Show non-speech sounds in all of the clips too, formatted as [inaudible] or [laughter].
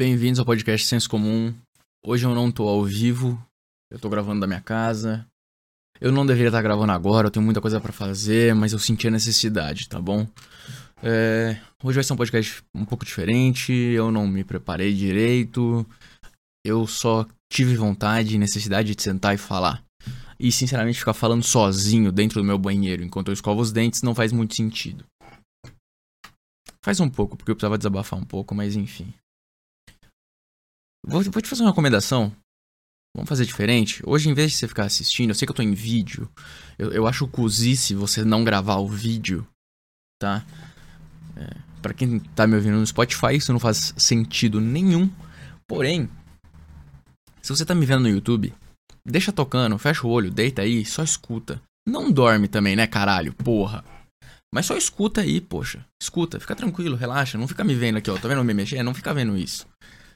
Bem-vindos ao podcast Senso Comum. Hoje eu não tô ao vivo, eu tô gravando da minha casa. Eu não deveria estar gravando agora, eu tenho muita coisa para fazer, mas eu senti a necessidade, tá bom? É, hoje vai ser um podcast um pouco diferente, eu não me preparei direito, eu só tive vontade e necessidade de sentar e falar. E sinceramente, ficar falando sozinho dentro do meu banheiro enquanto eu escovo os dentes não faz muito sentido. Faz um pouco, porque eu precisava desabafar um pouco, mas enfim. Vou, vou te fazer uma recomendação. Vamos fazer diferente? Hoje, em vez de você ficar assistindo, eu sei que eu tô em vídeo. Eu, eu acho cozice você não gravar o vídeo, tá? É, para quem tá me ouvindo no Spotify, isso não faz sentido nenhum. Porém, se você tá me vendo no YouTube, deixa tocando, fecha o olho, deita aí, só escuta. Não dorme também, né, caralho? Porra. Mas só escuta aí, poxa. Escuta, fica tranquilo, relaxa. Não fica me vendo aqui, ó. Tá vendo eu me mexer? Não fica vendo isso.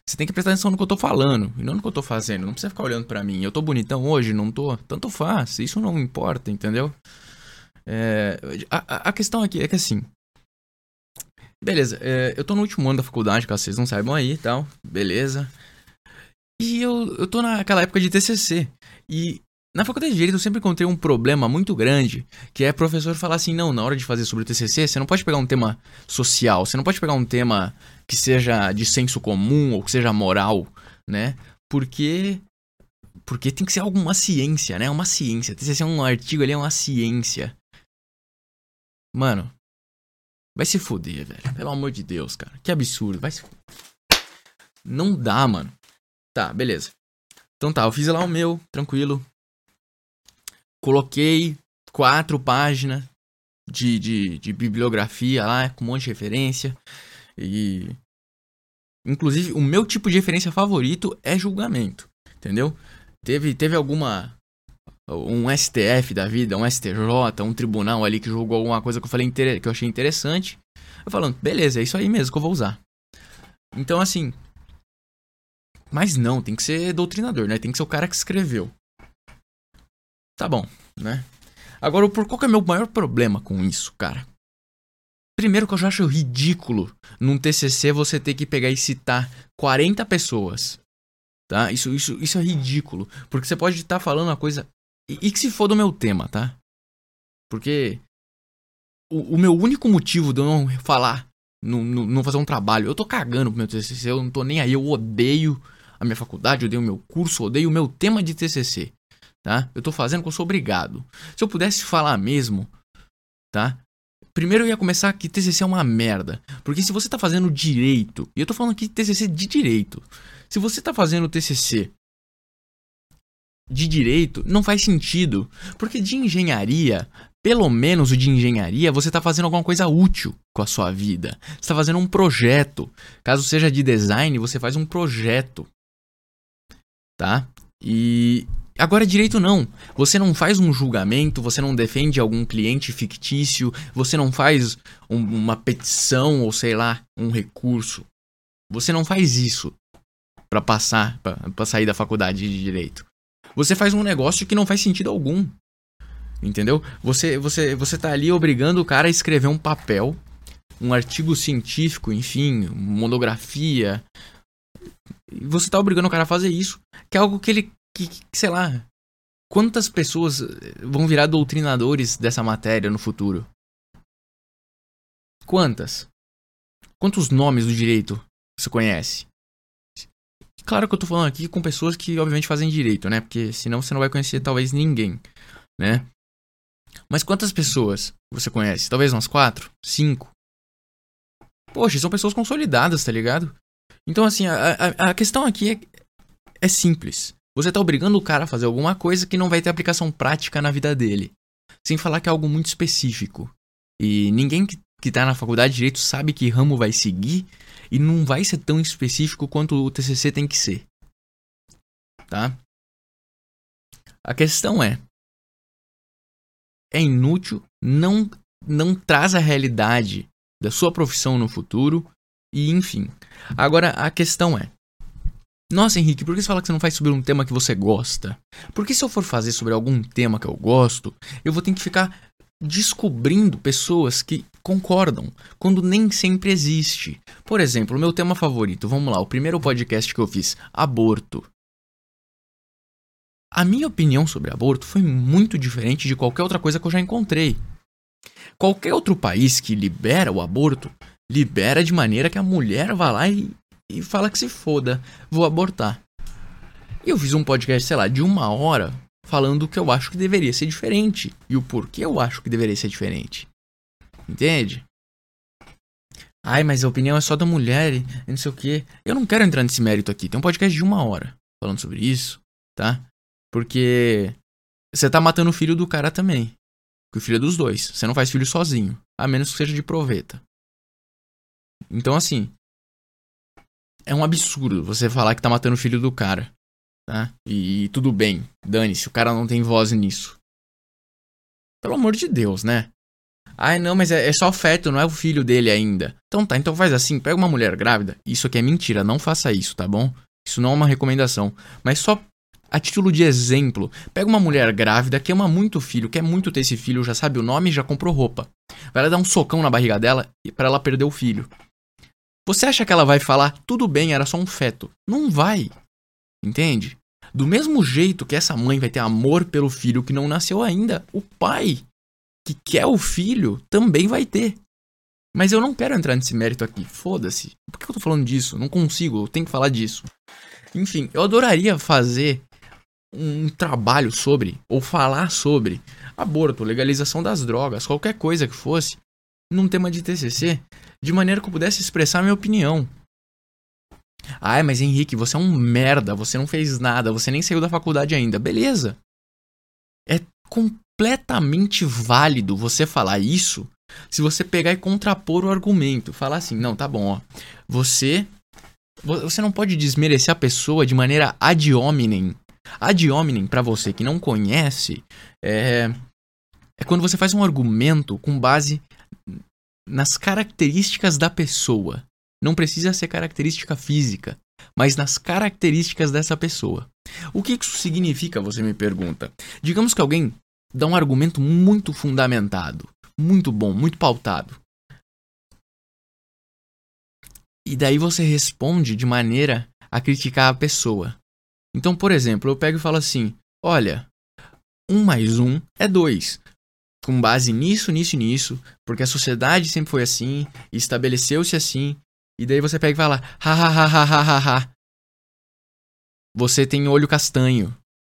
Você tem que prestar atenção no que eu tô falando e não no que eu tô fazendo. Não precisa ficar olhando para mim. Eu tô bonitão hoje? Não tô? Tanto faz. Isso não importa, entendeu? É, a, a, questão aqui é que assim. Beleza, é, eu tô no último ano da faculdade, caso vocês não saibam aí e tal. Beleza. E eu, eu tô naquela época de TCC. E na faculdade de Direito eu sempre encontrei um problema muito grande, que é professor falar assim, não, na hora de fazer sobre o TCC, você não pode pegar um tema social, você não pode pegar um tema que seja de senso comum ou que seja moral, né? Porque porque tem que ser alguma ciência, né? Uma ciência. TCC é um artigo ali, é uma ciência. Mano, vai se fuder, velho. Pelo amor de Deus, cara. Que absurdo. Vai se Não dá, mano. Tá, beleza. Então tá, eu fiz lá o meu, tranquilo coloquei quatro páginas de, de, de bibliografia lá, com um monte de referência. E. Inclusive, o meu tipo de referência favorito é julgamento. Entendeu? Teve, teve alguma. Um STF da vida, um STJ, um tribunal ali que julgou alguma coisa que eu falei que eu achei interessante. Eu falando, beleza, é isso aí mesmo que eu vou usar. Então, assim. Mas não, tem que ser doutrinador, né? Tem que ser o cara que escreveu. Tá bom, né? Agora, por qual que é o meu maior problema com isso, cara? Primeiro que eu já acho ridículo num TCC você ter que pegar e citar 40 pessoas. Tá? Isso, isso, isso é ridículo. Porque você pode estar falando uma coisa. E, e, que se for do meu tema, tá? Porque. O, o meu único motivo de eu não falar, não, não, fazer um trabalho, eu tô cagando pro meu TCC, eu não tô nem aí, eu odeio a minha faculdade, odeio o meu curso, odeio o meu tema de TCC tá? Eu tô fazendo porque eu sou obrigado. Se eu pudesse falar mesmo, tá? Primeiro eu ia começar que TCC é uma merda. Porque se você tá fazendo direito, e eu tô falando aqui TCC de direito. Se você tá fazendo TCC de direito, não faz sentido. Porque de engenharia, pelo menos o de engenharia, você tá fazendo alguma coisa útil com a sua vida. Você tá fazendo um projeto. Caso seja de design, você faz um projeto. Tá? E Agora, direito não. Você não faz um julgamento, você não defende algum cliente fictício, você não faz um, uma petição ou sei lá, um recurso. Você não faz isso para passar, para sair da faculdade de direito. Você faz um negócio que não faz sentido algum. Entendeu? Você, você, você tá ali obrigando o cara a escrever um papel, um artigo científico, enfim, monografia. Você tá obrigando o cara a fazer isso, que é algo que ele que, que, sei lá, quantas pessoas vão virar doutrinadores dessa matéria no futuro? Quantas? Quantos nomes do direito você conhece? Claro que eu tô falando aqui com pessoas que obviamente fazem direito, né? Porque senão você não vai conhecer talvez ninguém, né? Mas quantas pessoas você conhece? Talvez umas quatro? Cinco? Poxa, são pessoas consolidadas, tá ligado? Então, assim, a, a, a questão aqui é, é simples. Você está obrigando o cara a fazer alguma coisa que não vai ter aplicação prática na vida dele. Sem falar que é algo muito específico. E ninguém que, que tá na faculdade de Direito sabe que ramo vai seguir e não vai ser tão específico quanto o TCC tem que ser. Tá? A questão é: é inútil, não, não traz a realidade da sua profissão no futuro e enfim. Agora a questão é: nossa, Henrique, por que você fala que você não faz sobre um tema que você gosta? Porque se eu for fazer sobre algum tema que eu gosto, eu vou ter que ficar descobrindo pessoas que concordam, quando nem sempre existe. Por exemplo, o meu tema favorito, vamos lá, o primeiro podcast que eu fiz, aborto. A minha opinião sobre aborto foi muito diferente de qualquer outra coisa que eu já encontrei. Qualquer outro país que libera o aborto, libera de maneira que a mulher vá lá e, e fala que se foda, vou abortar. E eu fiz um podcast, sei lá, de uma hora, falando que eu acho que deveria ser diferente e o porquê eu acho que deveria ser diferente. Entende? Ai, mas a opinião é só da mulher e não sei o quê. Eu não quero entrar nesse mérito aqui. Tem um podcast de uma hora falando sobre isso, tá? Porque você tá matando o filho do cara também. Que o filho é dos dois. Você não faz filho sozinho. A menos que seja de proveta. Então, assim. É um absurdo você falar que tá matando o filho do cara. Tá? E, e tudo bem. Dane-se. O cara não tem voz nisso. Pelo amor de Deus, né? Ai, não, mas é, é só feto, não é o filho dele ainda. Então tá, então faz assim, pega uma mulher grávida. Isso aqui é mentira, não faça isso, tá bom? Isso não é uma recomendação. Mas só a título de exemplo, pega uma mulher grávida que ama muito o filho, quer muito ter esse filho, já sabe o nome já comprou roupa. Vai lá dar um socão na barriga dela para ela perder o filho. Você acha que ela vai falar, tudo bem, era só um feto? Não vai. Entende? Do mesmo jeito que essa mãe vai ter amor pelo filho que não nasceu ainda, o pai que quer o filho também vai ter. Mas eu não quero entrar nesse mérito aqui. Foda-se. Por que eu tô falando disso? Não consigo, eu tenho que falar disso. Enfim, eu adoraria fazer um trabalho sobre, ou falar sobre, aborto, legalização das drogas, qualquer coisa que fosse, num tema de TCC, de maneira que eu pudesse expressar minha opinião. Ai, mas Henrique, você é um merda, você não fez nada, você nem saiu da faculdade ainda. Beleza. É completamente válido você falar isso se você pegar e contrapor o argumento. Falar assim, não, tá bom, ó. Você. Você não pode desmerecer a pessoa de maneira ad hominem. Ad hominem, pra você que não conhece, é. É quando você faz um argumento com base nas características da pessoa. Não precisa ser característica física, mas nas características dessa pessoa. O que isso significa, você me pergunta? Digamos que alguém dá um argumento muito fundamentado, muito bom, muito pautado. E daí você responde de maneira a criticar a pessoa. Então, por exemplo, eu pego e falo assim: olha, 1 mais 1 é 2 com base nisso, nisso e nisso, porque a sociedade sempre foi assim, estabeleceu-se assim, e daí você pega e fala, ha ha ha ha ha ha ha. Você tem olho castanho.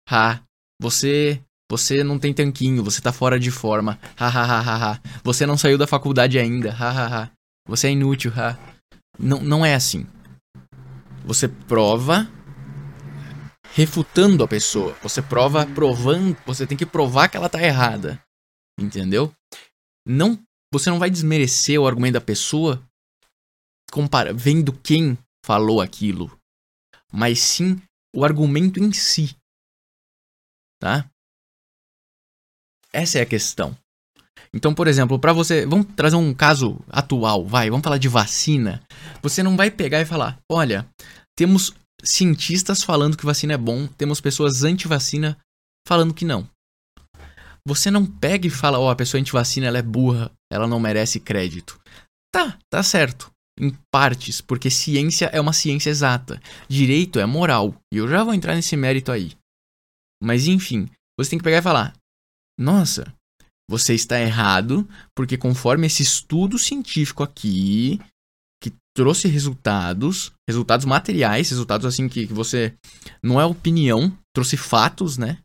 Ha. Você você não tem tanquinho, você tá fora de forma. Ha ha ha ha ha. Você não saiu da faculdade ainda. Ha ha ha. Você é inútil, ha. Não, não é assim. Você prova refutando a pessoa. Você prova provando, você tem que provar que ela tá errada. Entendeu? Não, você não vai desmerecer o argumento da pessoa compara, vendo quem falou aquilo, mas sim o argumento em si. Tá? Essa é a questão. Então, por exemplo, para você, vamos trazer um caso atual, vai, vamos falar de vacina. Você não vai pegar e falar, olha, temos cientistas falando que vacina é bom, temos pessoas anti-vacina falando que não. Você não pega e fala, ó, oh, a pessoa anti-vacina ela é burra, ela não merece crédito. Tá, tá certo. Em partes, porque ciência é uma ciência exata. Direito é moral. E eu já vou entrar nesse mérito aí. Mas enfim, você tem que pegar e falar: Nossa, você está errado, porque conforme esse estudo científico aqui, que trouxe resultados, resultados materiais, resultados assim que, que você. Não é opinião, trouxe fatos, né?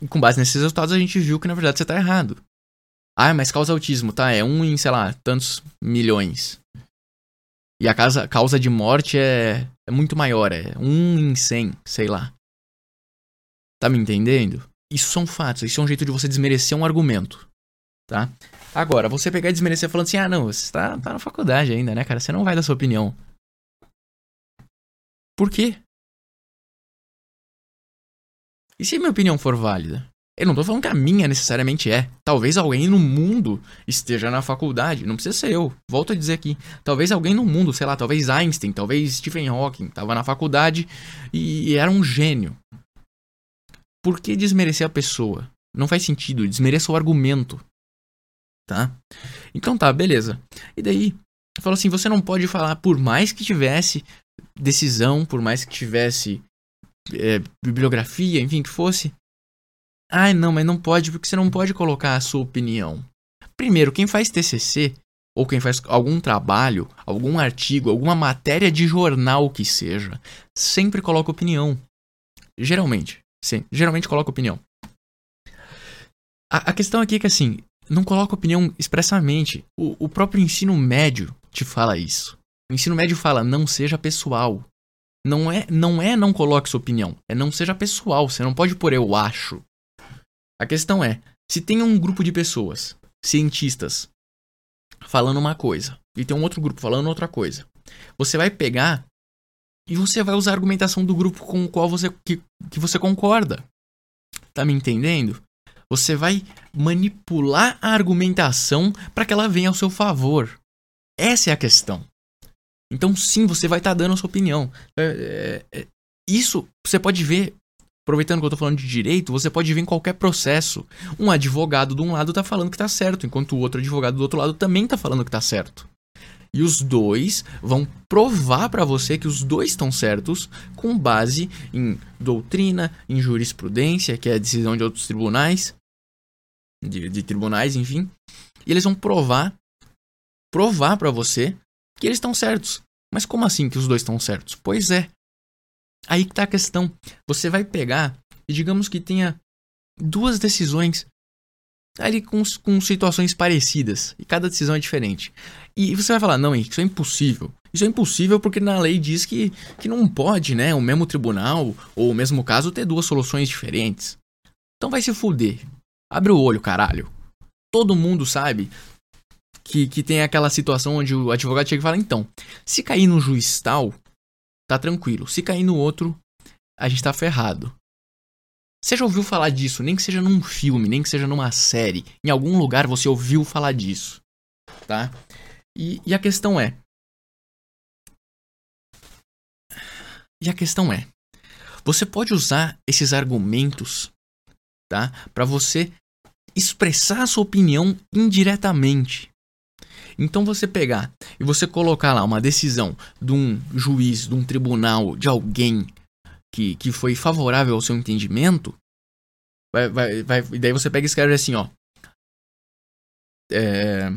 E com base nesses resultados a gente viu que na verdade você está errado. Ah, mas causa autismo, tá? É um em, sei lá, tantos milhões. E a causa, causa de morte é, é muito maior, é um em cem, sei lá. Tá me entendendo? Isso são fatos, isso é um jeito de você desmerecer um argumento, tá? Agora, você pegar e desmerecer falando assim, ah, não, você tá, tá na faculdade ainda, né, cara? Você não vai dar sua opinião. Por quê? E se minha opinião for válida? Eu não tô falando que a minha necessariamente é. Talvez alguém no mundo esteja na faculdade. Não precisa ser eu. Volto a dizer aqui. Talvez alguém no mundo, sei lá, talvez Einstein, talvez Stephen Hawking, tava na faculdade e, e era um gênio. Por que desmerecer a pessoa? Não faz sentido. Desmereça o argumento. Tá? Então tá, beleza. E daí, fala assim: você não pode falar, por mais que tivesse decisão, por mais que tivesse é, bibliografia, enfim, que fosse. Ai, não, mas não pode, porque você não pode colocar a sua opinião. Primeiro, quem faz TCC, ou quem faz algum trabalho, algum artigo, alguma matéria de jornal que seja, sempre coloca opinião. Geralmente. Sim, geralmente coloca opinião. A, a questão aqui é que, assim, não coloca opinião expressamente. O, o próprio ensino médio te fala isso. O ensino médio fala, não seja pessoal. Não é, não é não coloque sua opinião, é não seja pessoal. Você não pode pôr eu acho. A questão é, se tem um grupo de pessoas, cientistas, falando uma coisa, e tem um outro grupo falando outra coisa, você vai pegar e você vai usar a argumentação do grupo com o qual você, que, que você concorda. Tá me entendendo? Você vai manipular a argumentação para que ela venha ao seu favor. Essa é a questão. Então, sim, você vai estar tá dando a sua opinião. É, é, é, isso você pode ver, aproveitando que eu estou falando de direito, você pode ver em qualquer processo. Um advogado de um lado está falando que está certo, enquanto o outro advogado do outro lado também está falando que está certo. E os dois vão provar para você que os dois estão certos com base em doutrina, em jurisprudência, que é a decisão de outros tribunais, de, de tribunais, enfim. E eles vão provar, provar para você que eles estão certos. Mas como assim que os dois estão certos? Pois é. Aí que tá a questão. Você vai pegar e digamos que tenha duas decisões ali com, com situações parecidas. E cada decisão é diferente. E você vai falar, não, Henrique, isso é impossível. Isso é impossível porque na lei diz que, que não pode, né? O mesmo tribunal ou o mesmo caso ter duas soluções diferentes. Então vai se fuder. Abre o olho, caralho. Todo mundo sabe que, que tem aquela situação onde o advogado chega e fala: então, se cair no juiz tal, tá tranquilo. Se cair no outro, a gente tá ferrado. Você já ouviu falar disso? Nem que seja num filme, nem que seja numa série. Em algum lugar você ouviu falar disso. Tá? E, e a questão é. E a questão é. Você pode usar esses argumentos, tá? Para você expressar a sua opinião indiretamente. Então você pegar e você colocar lá uma decisão de um juiz, de um tribunal, de alguém que, que foi favorável ao seu entendimento, vai, vai, vai, e daí você pega e escreve assim, ó. É,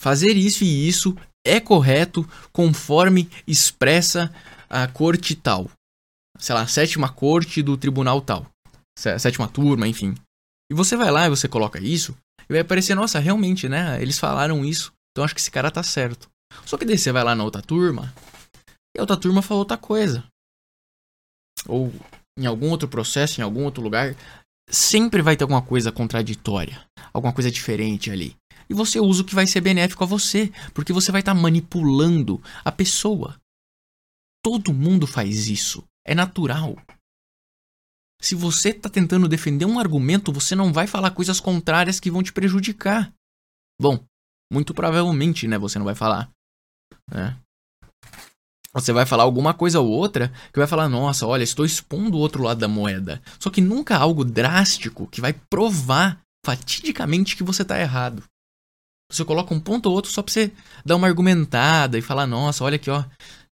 fazer isso e isso é correto conforme expressa a corte tal. Sei lá, sétima corte do tribunal tal. Sétima turma, enfim. E você vai lá e você coloca isso, e vai parecer, nossa, realmente, né? Eles falaram isso, então acho que esse cara tá certo. Só que daí você vai lá na outra turma, e a outra turma falou outra coisa. Ou em algum outro processo, em algum outro lugar, sempre vai ter alguma coisa contraditória, alguma coisa diferente ali. E você usa o que vai ser benéfico a você, porque você vai estar tá manipulando a pessoa. Todo mundo faz isso, é natural. Se você está tentando defender um argumento, você não vai falar coisas contrárias que vão te prejudicar. Bom, muito provavelmente, né? Você não vai falar. Né? Você vai falar alguma coisa ou outra que vai falar, nossa, olha, estou expondo o outro lado da moeda. Só que nunca algo drástico que vai provar fatidicamente que você está errado. Você coloca um ponto ou outro só pra você dar uma argumentada e falar, nossa, olha aqui, ó,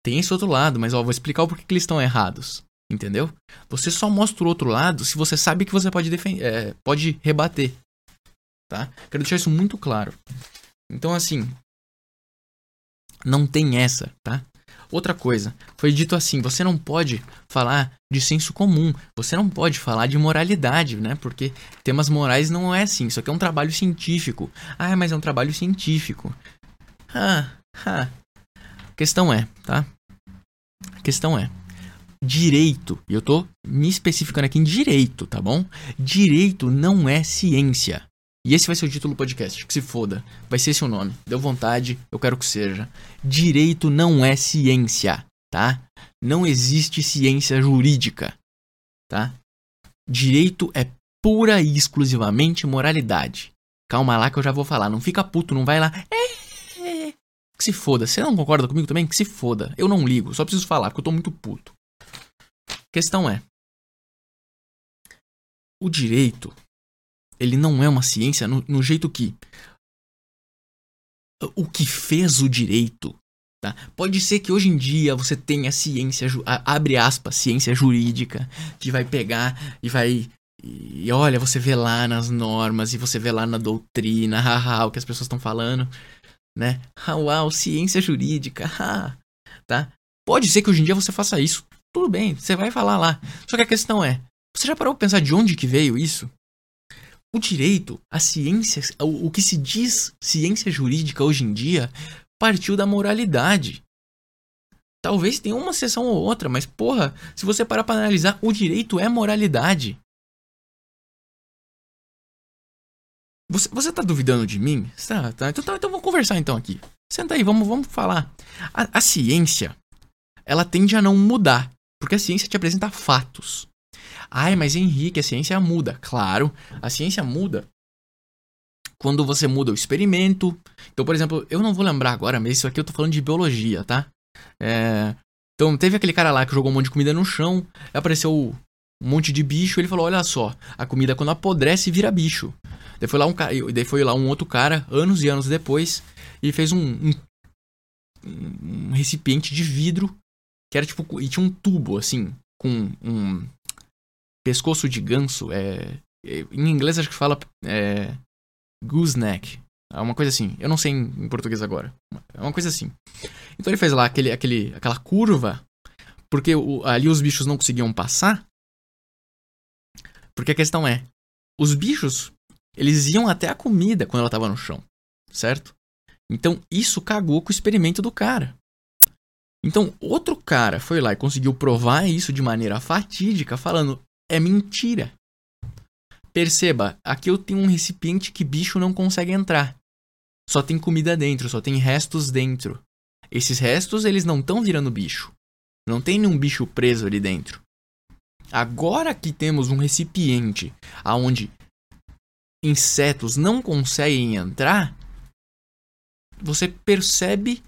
tem esse outro lado, mas ó, vou explicar o porquê que eles estão errados. Entendeu? Você só mostra o outro lado se você sabe que você pode, defender, é, pode rebater. Tá? Quero deixar isso muito claro. Então, assim. Não tem essa, tá? Outra coisa, foi dito assim: você não pode falar de senso comum, você não pode falar de moralidade, né? Porque temas morais não é assim. Isso aqui é um trabalho científico. Ah, mas é um trabalho científico. Ah, ah. A questão é, tá? A questão é: direito, e eu tô me especificando aqui em direito, tá bom? Direito não é ciência. E esse vai ser o título do podcast, que se foda. Vai ser esse o nome. Deu vontade, eu quero que seja. Direito não é ciência, tá? Não existe ciência jurídica, tá? Direito é pura e exclusivamente moralidade. Calma lá que eu já vou falar. Não fica puto, não vai lá. É, que se foda. Você não concorda comigo também? Que se foda. Eu não ligo, só preciso falar, porque eu tô muito puto. Questão é: o direito, ele não é uma ciência no, no jeito que o que fez o direito Tá? Pode ser que hoje em dia você tenha ciência, abre aspas, ciência jurídica, que vai pegar e vai. E olha, você vê lá nas normas e você vê lá na doutrina, [laughs] haha, o que as pessoas estão falando, né? Ah, uau, ciência jurídica, [laughs] tá? Pode ser que hoje em dia você faça isso. Tudo bem, você vai falar lá. Só que a questão é, você já parou pra pensar de onde que veio isso? O direito, a ciência, o, que se diz ciência jurídica hoje em dia, partiu da moralidade. Talvez tenha uma sessão ou outra, mas porra, se você parar para analisar, o direito é moralidade. Você, você tá duvidando de mim? Tá, tá. Então, tá, então vamos conversar então aqui. Senta aí, vamos, vamos falar. A, a ciência, ela tende a não mudar, porque a ciência te apresenta fatos. Ai, mas Henrique, a ciência muda. Claro, a ciência muda quando você muda o experimento. Então, por exemplo, eu não vou lembrar agora, mas isso aqui eu tô falando de biologia, tá? É... Então, teve aquele cara lá que jogou um monte de comida no chão, apareceu um monte de bicho, ele falou: Olha só, a comida quando apodrece vira bicho. Daí foi lá um, daí foi lá um outro cara, anos e anos depois, e fez um, um, um recipiente de vidro que era tipo. E tinha um tubo, assim, com um pescoço de ganso. É, em inglês acho que fala. É, gooseneck. É uma coisa assim. Eu não sei em, em, português agora. É uma coisa assim. Então ele fez lá aquele, aquele, aquela curva, porque o, ali os bichos não conseguiam passar. Porque a questão é, os bichos, eles iam até a comida quando ela estava no chão, certo? Então isso cagou com o experimento do cara. Então outro cara foi lá e conseguiu provar isso de maneira fatídica, falando: é mentira. Perceba, aqui eu tenho um recipiente que bicho não consegue entrar. Só tem comida dentro, só tem restos dentro. Esses restos, eles não estão virando bicho. Não tem nenhum bicho preso ali dentro. Agora que temos um recipiente aonde insetos não conseguem entrar, você percebe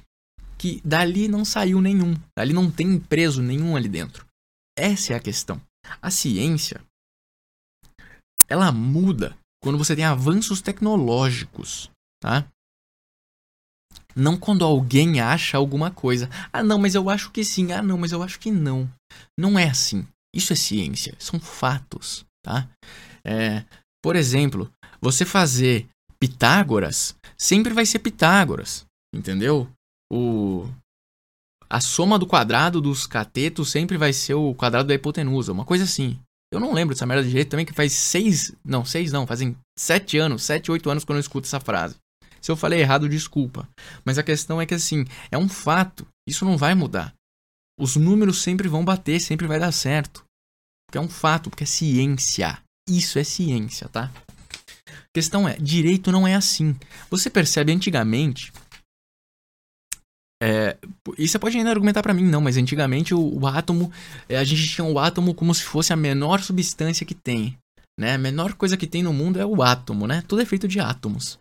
que dali não saiu nenhum. Dali não tem preso nenhum ali dentro. Essa é a questão. A ciência, ela muda quando você tem avanços tecnológicos, tá? Não quando alguém acha alguma coisa. Ah, não, mas eu acho que sim. Ah, não, mas eu acho que não. Não é assim. Isso é ciência. São fatos, tá? É, por exemplo, você fazer Pitágoras sempre vai ser Pitágoras, entendeu? O a soma do quadrado dos catetos sempre vai ser o quadrado da hipotenusa, uma coisa assim. Eu não lembro dessa merda de jeito também, que faz seis. Não, seis não, fazem sete anos, sete, oito anos quando eu escuto essa frase. Se eu falei errado, desculpa. Mas a questão é que assim, é um fato. Isso não vai mudar. Os números sempre vão bater, sempre vai dar certo. Porque é um fato, porque é ciência. Isso é ciência, tá? A questão é, direito não é assim. Você percebe antigamente é, isso você pode ainda argumentar para mim, não, mas antigamente o, o átomo, é, a gente tinha o átomo como se fosse a menor substância que tem. Né? A menor coisa que tem no mundo é o átomo, né? Tudo é feito de átomos.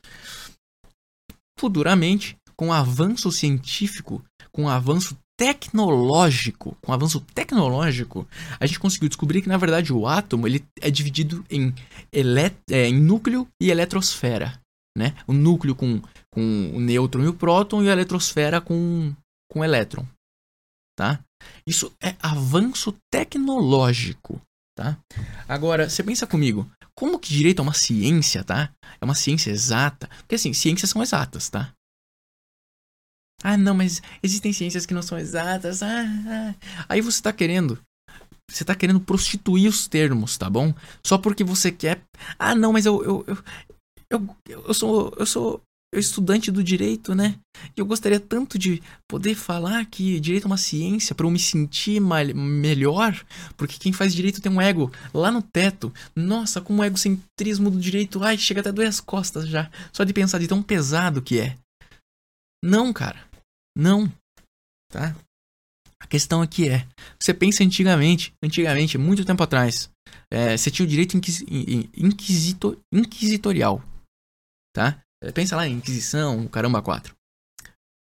Futuramente, com o avanço científico, com o avanço tecnológico, com o avanço tecnológico, a gente conseguiu descobrir que na verdade o átomo ele é dividido em, é, em núcleo e eletrosfera né? O núcleo com, com o nêutron e o próton e a eletrosfera com, com o elétron, tá? Isso é avanço tecnológico, tá? Agora, você pensa comigo, como que direito é uma ciência, tá? É uma ciência exata? Porque assim, ciências são exatas, tá? Ah, não, mas existem ciências que não são exatas. Ah, ah. Aí você tá querendo você tá querendo prostituir os termos, tá bom? Só porque você quer. Ah, não, mas eu, eu, eu, eu, eu sou eu sou estudante do direito, né? Eu gostaria tanto de poder falar que direito é uma ciência para eu me sentir melhor, porque quem faz direito tem um ego lá no teto. Nossa, como o egocentrismo do direito, ai, chega até doer as costas já, só de pensar de tão pesado que é. Não, cara. Não. Tá? A questão aqui é, você pensa antigamente, antigamente, muito tempo atrás, é, você tinha o direito inquis, inquisito, inquisitorial tá? É, pensa lá em Inquisição, caramba, quatro.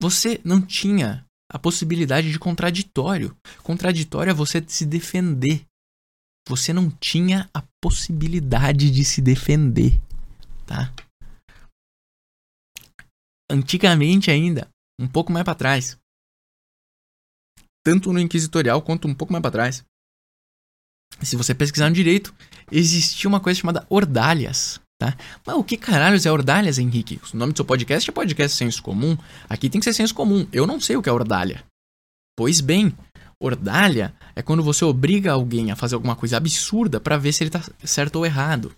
Você não tinha a possibilidade de contraditório. Contraditório é você se defender. você não tinha a possibilidade de se defender, tá? Antigamente ainda, um pouco mais para trás, tanto no inquisitorial quanto um pouco mais para trás, se você pesquisar no direito, existia uma coisa chamada ordalhas, tá? Mas o que caralhos é ordalhas, Henrique? O nome do seu podcast é podcast senso comum. Aqui tem que ser senso comum. Eu não sei o que é ordalha. Pois bem, ordalha é quando você obriga alguém a fazer alguma coisa absurda para ver se ele tá certo ou errado.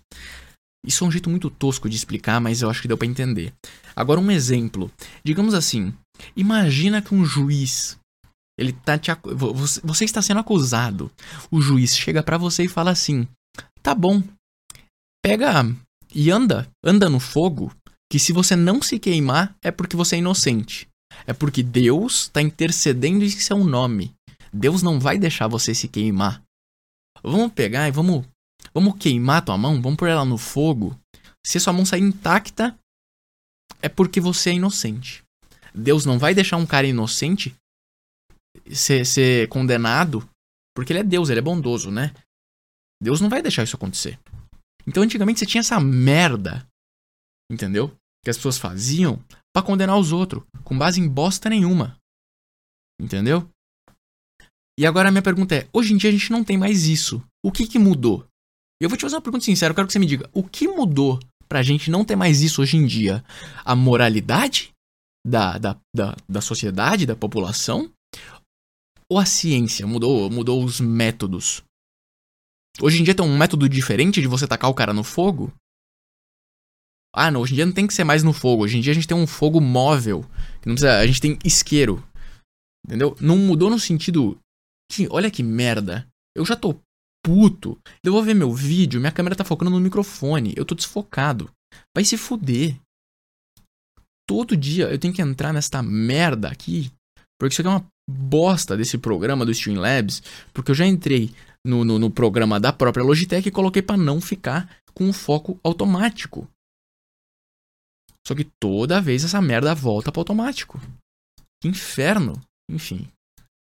Isso é um jeito muito tosco de explicar, mas eu acho que deu para entender. Agora um exemplo. Digamos assim, imagina que um juiz ele tá te você está sendo acusado. O juiz chega para você e fala assim: "Tá bom. Pega e anda, anda no fogo, que se você não se queimar é porque você é inocente. É porque Deus está intercedendo em seu nome. Deus não vai deixar você se queimar. Vamos pegar e vamos vamos queimar tua mão, vamos pôr ela no fogo. Se sua mão sair intacta, é porque você é inocente. Deus não vai deixar um cara inocente ser, ser condenado, porque ele é Deus, ele é bondoso, né? Deus não vai deixar isso acontecer. Então antigamente você tinha essa merda, entendeu? Que as pessoas faziam para condenar os outros, com base em bosta nenhuma. Entendeu? E agora a minha pergunta é: hoje em dia a gente não tem mais isso. O que que mudou? Eu vou te fazer uma pergunta sincera, eu quero que você me diga: o que mudou pra gente não ter mais isso hoje em dia? A moralidade da, da, da, da sociedade, da população? Ou a ciência mudou, mudou os métodos? Hoje em dia tem um método diferente de você tacar o cara no fogo? Ah, não, hoje em dia não tem que ser mais no fogo. Hoje em dia a gente tem um fogo móvel. Precisa, a gente tem isqueiro. Entendeu? Não mudou no sentido. Que, olha que merda. Eu já tô puto. Eu vou ver meu vídeo, minha câmera tá focando no microfone. Eu tô desfocado. Vai se fuder. Todo dia eu tenho que entrar nesta merda aqui. Porque isso aqui é uma bosta desse programa do Streamlabs. Porque eu já entrei no, no, no programa da própria Logitech e coloquei para não ficar com o foco automático. Só que toda vez essa merda volta para automático. Que inferno. Enfim,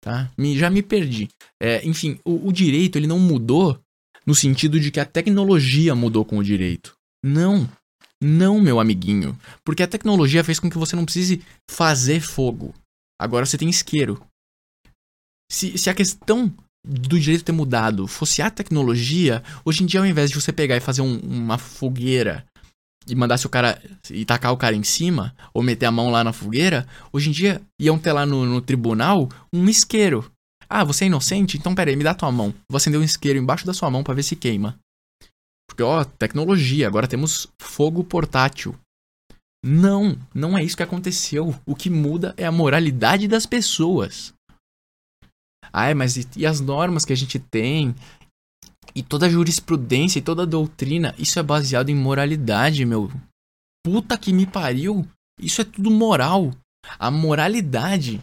tá? Me, já me perdi. É, enfim, o, o direito ele não mudou no sentido de que a tecnologia mudou com o direito. Não. Não, meu amiguinho. Porque a tecnologia fez com que você não precise fazer fogo. Agora você tem isqueiro. Se, se a questão do direito ter mudado fosse a tecnologia, hoje em dia, ao invés de você pegar e fazer um, uma fogueira e mandasse o cara e tacar o cara em cima, ou meter a mão lá na fogueira, hoje em dia iam ter lá no, no tribunal um isqueiro. Ah, você é inocente? Então peraí, me dá tua mão. Vou acender um isqueiro embaixo da sua mão para ver se queima. Porque, ó, tecnologia, agora temos fogo portátil. Não, não é isso que aconteceu. O que muda é a moralidade das pessoas. Ai, mas e, e as normas que a gente tem? E toda a jurisprudência e toda a doutrina, isso é baseado em moralidade, meu. Puta que me pariu. Isso é tudo moral. A moralidade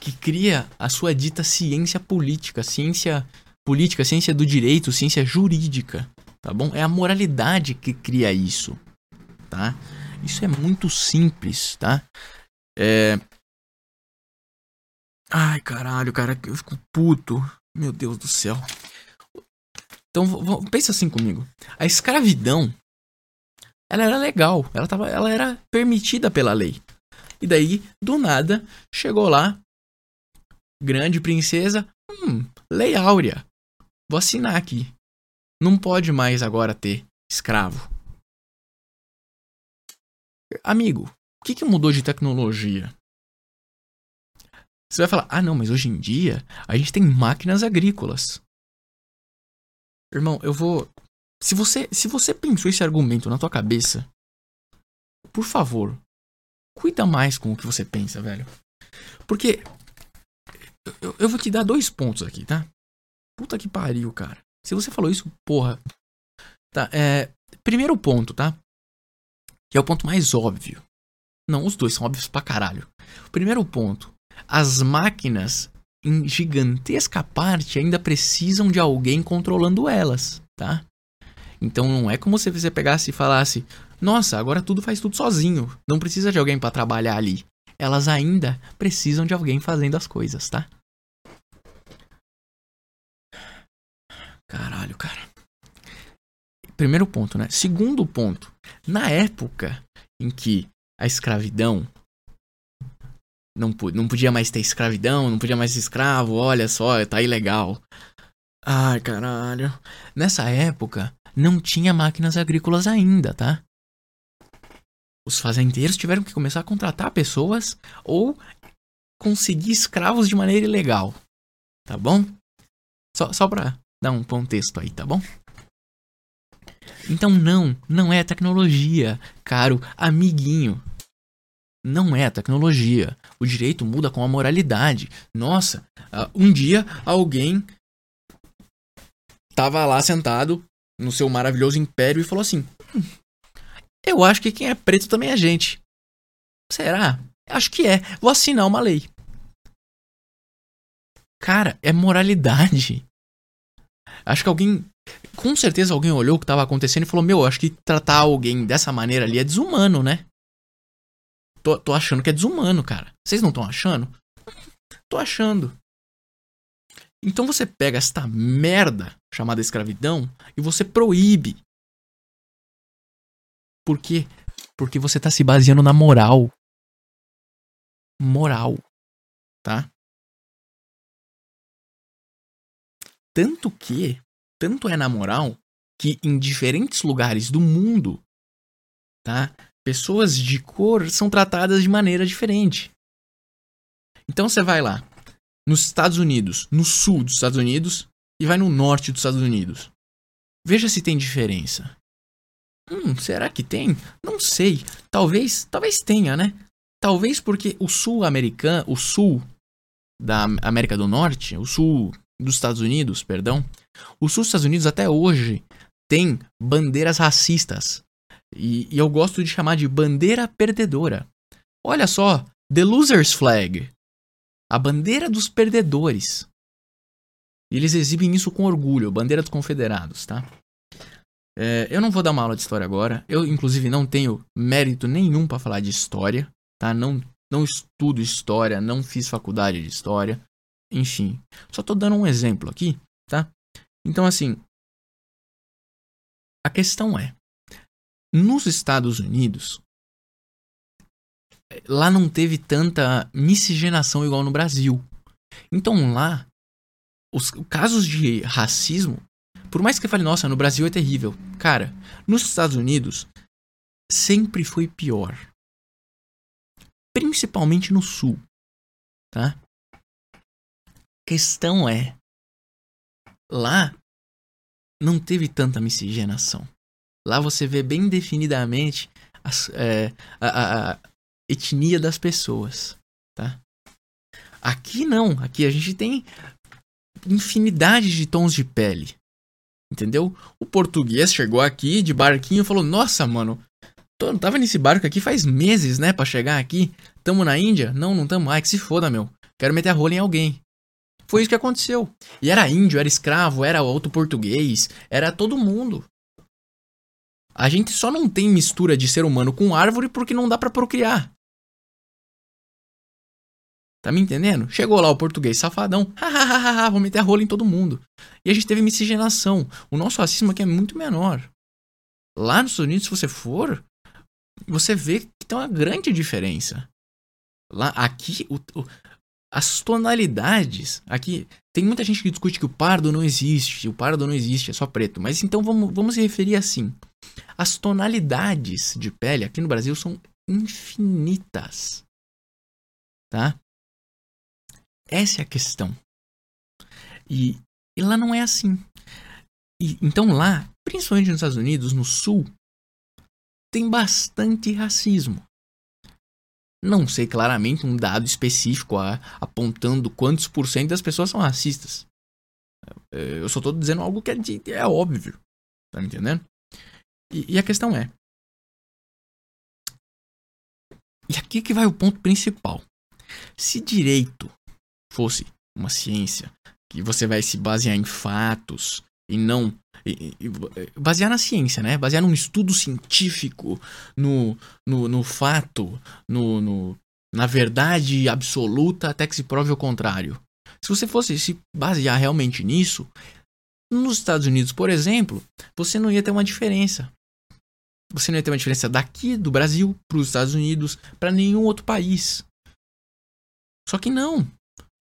que cria a sua dita ciência política, ciência política, ciência do direito, ciência jurídica, tá bom? É a moralidade que cria isso, tá? Isso é muito simples, tá? É, Ai, caralho, cara, eu fico puto. Meu Deus do céu. Então, pensa assim comigo. A escravidão, ela era legal, ela, tava, ela era permitida pela lei. E daí, do nada, chegou lá, grande princesa, hum, lei áurea. Vou assinar aqui. Não pode mais agora ter escravo. Amigo, o que, que mudou de tecnologia? Você vai falar, ah não, mas hoje em dia a gente tem máquinas agrícolas. Irmão, eu vou. Se você, se você pensou esse argumento na tua cabeça, por favor, cuida mais com o que você pensa, velho. Porque eu, eu vou te dar dois pontos aqui, tá? Puta que pariu, cara. Se você falou isso, porra. Tá, é. Primeiro ponto, tá? Que é o ponto mais óbvio. Não, os dois são óbvios pra caralho. Primeiro ponto as máquinas, em gigantesca parte, ainda precisam de alguém controlando elas, tá? Então não é como se você pegasse e falasse: "Nossa, agora tudo faz tudo sozinho, não precisa de alguém para trabalhar ali". Elas ainda precisam de alguém fazendo as coisas, tá? Caralho, cara. Primeiro ponto, né? Segundo ponto. Na época em que a escravidão não, não podia mais ter escravidão, não podia mais ser escravo, olha só, tá ilegal. Ai, caralho. Nessa época, não tinha máquinas agrícolas ainda, tá? Os fazendeiros tiveram que começar a contratar pessoas ou conseguir escravos de maneira ilegal. Tá bom? Só, só pra dar um contexto aí, tá bom? Então não, não é tecnologia, caro amiguinho. Não é tecnologia. O direito muda com a moralidade. Nossa, ah, um dia alguém tava lá sentado no seu maravilhoso império e falou assim: hum, Eu acho que quem é preto também é gente. Será? Acho que é. Vou assinar uma lei. Cara, é moralidade. Acho que alguém. Com certeza alguém olhou o que estava acontecendo e falou: Meu, acho que tratar alguém dessa maneira ali é desumano, né? Tô, tô achando que é desumano, cara. Vocês não estão achando? Tô achando. Então você pega esta merda chamada escravidão e você proíbe. Por quê? Porque você tá se baseando na moral. Moral. Tá? Tanto que, tanto é na moral, que em diferentes lugares do mundo, tá? Pessoas de cor são tratadas de maneira diferente. Então você vai lá, nos Estados Unidos, no sul dos Estados Unidos e vai no norte dos Estados Unidos. Veja se tem diferença. Hum, será que tem? Não sei. Talvez, talvez tenha, né? Talvez porque o sul americano, o sul da América do Norte, o sul dos Estados Unidos, perdão, o sul dos Estados Unidos até hoje tem bandeiras racistas. E, e eu gosto de chamar de bandeira perdedora. Olha só, The Loser's Flag. A bandeira dos perdedores. E eles exibem isso com orgulho, bandeira dos confederados, tá? É, eu não vou dar uma aula de história agora. Eu, inclusive, não tenho mérito nenhum para falar de história, tá? Não, não estudo história, não fiz faculdade de história. Enfim, só tô dando um exemplo aqui, tá? Então, assim, a questão é: nos Estados Unidos, lá não teve tanta miscigenação igual no Brasil. Então, lá, os casos de racismo, por mais que eu fale, nossa, no Brasil é terrível, cara, nos Estados Unidos sempre foi pior. Principalmente no sul, tá? questão é, lá não teve tanta miscigenação. Lá você vê bem definidamente é, a, a, a, etnia das pessoas, tá? Aqui não, aqui a gente tem infinidade de tons de pele, entendeu? O português chegou aqui de barquinho e falou: Nossa, mano, tô, tava nesse barco aqui faz meses, né, para chegar aqui. Tamo na Índia? Não, não tamo. Ai, que se foda, meu. Quero meter a rola em alguém. Foi isso que aconteceu. E era índio, era escravo, era outro português, era todo mundo. A gente só não tem mistura de ser humano com árvore porque não dá para procriar. Tá me entendendo? Chegou lá o português safadão, [laughs] hahaha, vou meter a rola em todo mundo. E a gente teve miscigenação. O nosso racismo aqui é muito menor. Lá nos Estados Unidos, se você for, você vê que tem uma grande diferença. Lá, aqui, o, o, as tonalidades. Aqui tem muita gente que discute que o pardo não existe, o pardo não existe, é só preto. Mas então vamos, vamos se referir assim. As tonalidades de pele aqui no Brasil são infinitas. Tá? Essa é a questão. E, e lá não é assim. E, então lá, principalmente nos Estados Unidos, no sul, tem bastante racismo. Não sei claramente um dado específico a, apontando quantos por cento das pessoas são racistas. É, eu só tô dizendo algo que é, é óbvio. Tá me entendendo? E, e, a questão é. E aqui que vai o ponto principal. Se direito fosse uma ciência que você vai se basear em fatos e não e, e, basear na ciência, né? Basear num estudo científico, no, no, no fato, no, no, na verdade absoluta até que se prove o contrário. Se você fosse se basear realmente nisso, Nos Estados Unidos, por exemplo, você não ia ter uma diferença. Você não ia ter uma diferença daqui do Brasil para os Estados Unidos, para nenhum outro país. Só que não.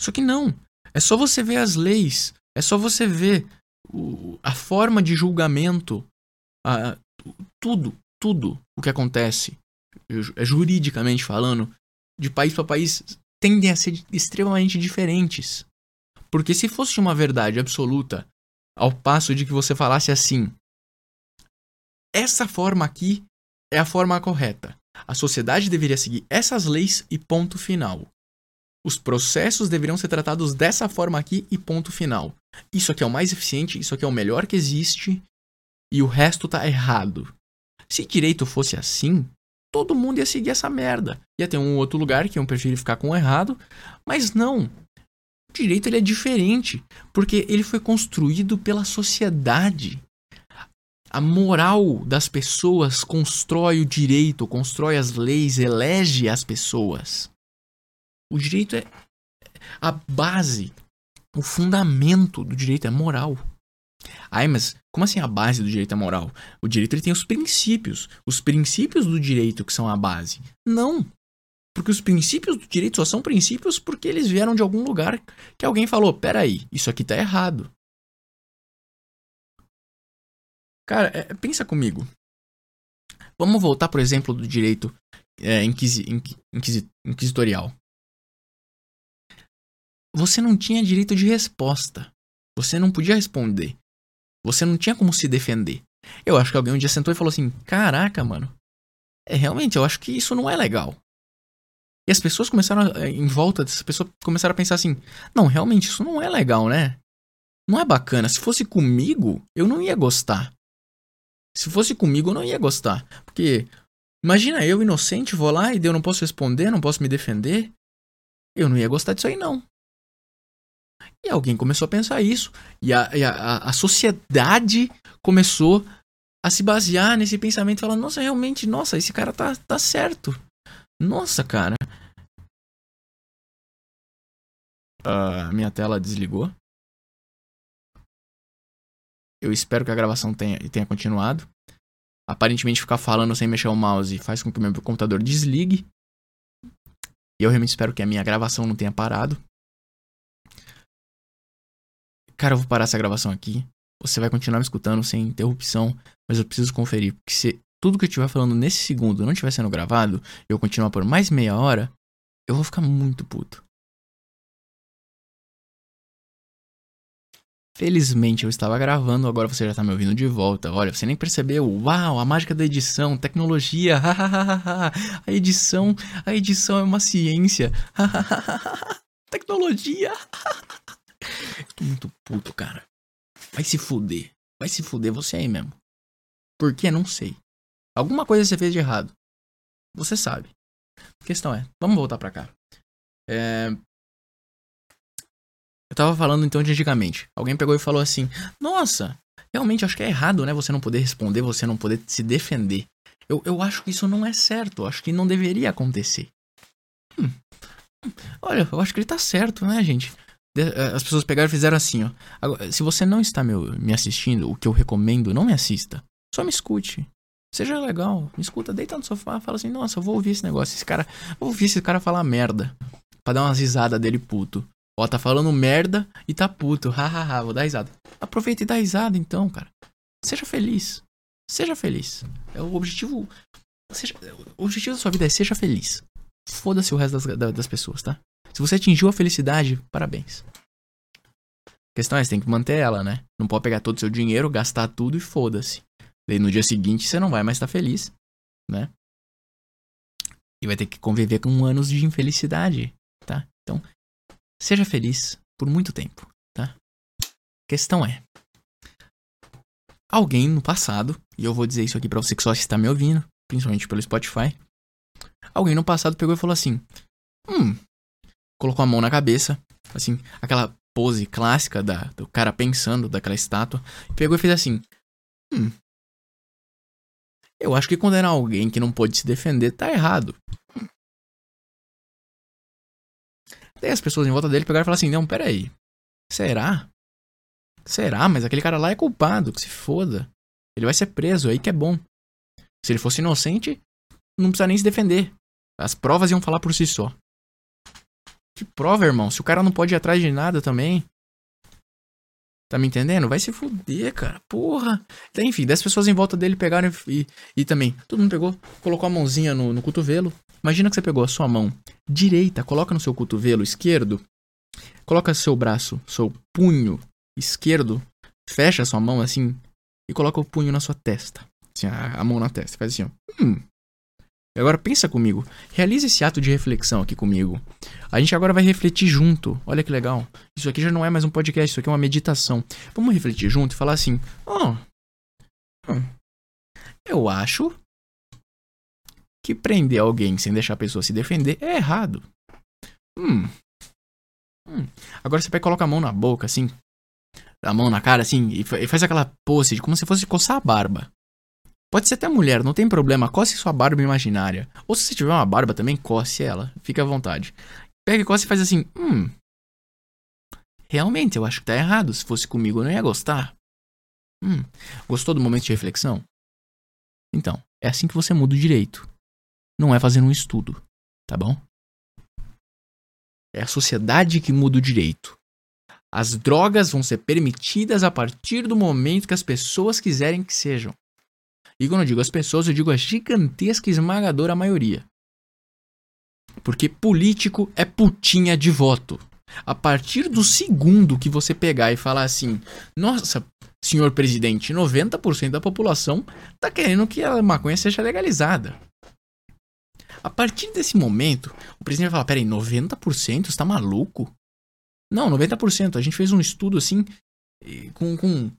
Só que não. É só você ver as leis. É só você ver o, a forma de julgamento. A, tudo, tudo o que acontece, juridicamente falando, de país para país, tendem a ser extremamente diferentes. Porque se fosse uma verdade absoluta, ao passo de que você falasse assim, essa forma aqui é a forma correta. A sociedade deveria seguir essas leis e ponto final. Os processos deveriam ser tratados dessa forma aqui e ponto final. Isso aqui é o mais eficiente, isso aqui é o melhor que existe e o resto tá errado. Se direito fosse assim, todo mundo ia seguir essa merda. Ia ter um outro lugar que iam preferir ficar com o errado, mas não. O direito ele é diferente, porque ele foi construído pela sociedade. A moral das pessoas constrói o direito, constrói as leis, elege as pessoas. O direito é a base, o fundamento do direito é moral. Ai, mas como assim a base do direito é moral? O direito ele tem os princípios. Os princípios do direito que são a base. Não. Porque os princípios do direito só são princípios porque eles vieram de algum lugar que alguém falou: peraí, isso aqui tá errado. Cara, é, pensa comigo. Vamos voltar, por exemplo, do direito é, inquisi, inquisi, inquisitorial. Você não tinha direito de resposta. Você não podia responder. Você não tinha como se defender. Eu acho que alguém um dia sentou e falou assim: Caraca, mano. É realmente, eu acho que isso não é legal. E as pessoas começaram, a, em volta dessa pessoa, começaram a pensar assim: Não, realmente, isso não é legal, né? Não é bacana. Se fosse comigo, eu não ia gostar. Se fosse comigo, eu não ia gostar. Porque, imagina eu, inocente, vou lá e eu não posso responder, não posso me defender. Eu não ia gostar disso aí, não. E alguém começou a pensar isso. E a, e a, a sociedade começou a se basear nesse pensamento, falando: nossa, realmente, nossa, esse cara tá, tá certo. Nossa, cara. Uh, minha tela desligou. Eu espero que a gravação tenha, tenha continuado. Aparentemente, ficar falando sem mexer o mouse faz com que o meu computador desligue. E eu realmente espero que a minha gravação não tenha parado. Cara, eu vou parar essa gravação aqui. Você vai continuar me escutando sem interrupção, mas eu preciso conferir. Porque se tudo que eu estiver falando nesse segundo não estiver sendo gravado, eu continuar por mais meia hora, eu vou ficar muito puto. Felizmente eu estava gravando, agora você já está me ouvindo de volta. Olha, você nem percebeu. Uau, a mágica da edição, tecnologia. [laughs] a edição, a edição é uma ciência. [laughs] tecnologia. Eu [laughs] tô muito puto, cara. Vai se fuder. Vai se fuder você aí mesmo. Por que? Não sei. Alguma coisa você fez de errado. Você sabe. A questão é, vamos voltar pra cá. É... Tava falando então de antigamente. Alguém pegou e falou assim: Nossa, realmente acho que é errado, né? Você não poder responder, você não poder se defender. Eu, eu acho que isso não é certo. Acho que não deveria acontecer. Hum. Olha, eu acho que ele tá certo, né, gente? Eh, as pessoas pegaram e fizeram assim, ó. Agora, se você não está me, me assistindo, o que eu recomendo, não me assista. Só me escute. Seja legal. Me escuta, deita no sofá, fala assim, nossa, eu vou ouvir esse negócio. Esse cara. Vou ouvir esse cara falar merda. Pra dar umas risadas dele puto. Ó, tá falando merda e tá puto. [laughs] Hahaha, vou dar risada. Aproveita e dá risada então, cara. Seja feliz. Seja feliz. É o objetivo. Seja, o objetivo da sua vida é seja feliz. Foda-se o resto das, das pessoas, tá? Se você atingiu a felicidade, parabéns. A questão é, você tem que manter ela, né? Não pode pegar todo o seu dinheiro, gastar tudo e foda-se. Daí no dia seguinte você não vai mais estar feliz, né? E vai ter que conviver com anos de infelicidade, tá? Então, seja feliz por muito tempo, tá? Questão é, alguém no passado, e eu vou dizer isso aqui para você que só está me ouvindo, principalmente pelo Spotify, alguém no passado pegou e falou assim: Hum, colocou a mão na cabeça, assim, aquela pose clássica da, do cara pensando daquela estátua, pegou e fez assim: Hum. Eu acho que condenar alguém que não pode se defender tá errado. Daí as pessoas em volta dele pegaram e falaram assim: Não, peraí. Será? Será? Mas aquele cara lá é culpado, que se foda. Ele vai ser preso, aí que é bom. Se ele fosse inocente, não precisa nem se defender. As provas iam falar por si só. Que prova, irmão? Se o cara não pode ir atrás de nada também. Tá me entendendo? Vai se fuder, cara. Porra. Então, enfim, 10 pessoas em volta dele pegaram e, e, também. Todo mundo pegou, colocou a mãozinha no, no cotovelo. Imagina que você pegou a sua mão direita, coloca no seu cotovelo esquerdo. Coloca seu braço, seu punho esquerdo. Fecha a sua mão assim. E coloca o punho na sua testa. Assim, a, a mão na testa. Faz assim, ó. Hum, Agora pensa comigo, realize esse ato de reflexão aqui comigo. A gente agora vai refletir junto. Olha que legal. Isso aqui já não é mais um podcast, isso aqui é uma meditação. Vamos refletir junto e falar assim: "Oh, eu acho que prender alguém sem deixar a pessoa se defender é errado. Hum. hum. Agora você vai colocar a mão na boca assim, a mão na cara assim e faz aquela pose de como se fosse coçar a barba. Pode ser até mulher, não tem problema. Coce sua barba imaginária. Ou se você tiver uma barba também, coce ela. Fique à vontade. Pega e coce e faz assim. Hum. Realmente, eu acho que tá errado. Se fosse comigo, eu não ia gostar. Hum. Gostou do momento de reflexão? Então, é assim que você muda o direito. Não é fazendo um estudo. Tá bom? É a sociedade que muda o direito. As drogas vão ser permitidas a partir do momento que as pessoas quiserem que sejam. E quando eu digo as pessoas, eu digo a gigantesca esmagadora maioria. Porque político é putinha de voto. A partir do segundo que você pegar e falar assim: Nossa, senhor presidente, 90% da população tá querendo que a maconha seja legalizada. A partir desse momento, o presidente vai falar: Peraí, 90%? Você tá maluco? Não, 90%. A gente fez um estudo assim com, com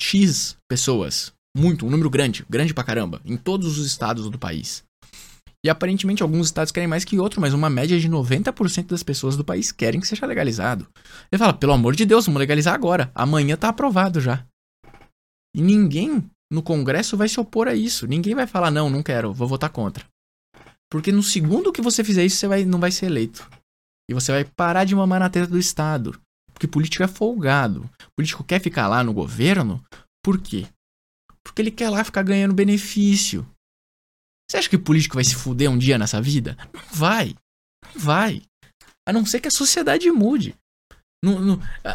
X pessoas. Muito, um número grande, grande pra caramba, em todos os estados do país. E aparentemente alguns estados querem mais que outros, mas uma média de 90% das pessoas do país querem que seja legalizado. Ele fala, pelo amor de Deus, vamos legalizar agora. Amanhã tá aprovado já. E ninguém no Congresso vai se opor a isso. Ninguém vai falar, não, não quero, vou votar contra. Porque no segundo que você fizer isso, você vai, não vai ser eleito. E você vai parar de mamar na teta do Estado. Porque político é folgado. O político quer ficar lá no governo. Por quê? Porque ele quer lá ficar ganhando benefício. Você acha que político vai se fuder um dia nessa vida? Não vai. Não vai. A não ser que a sociedade mude.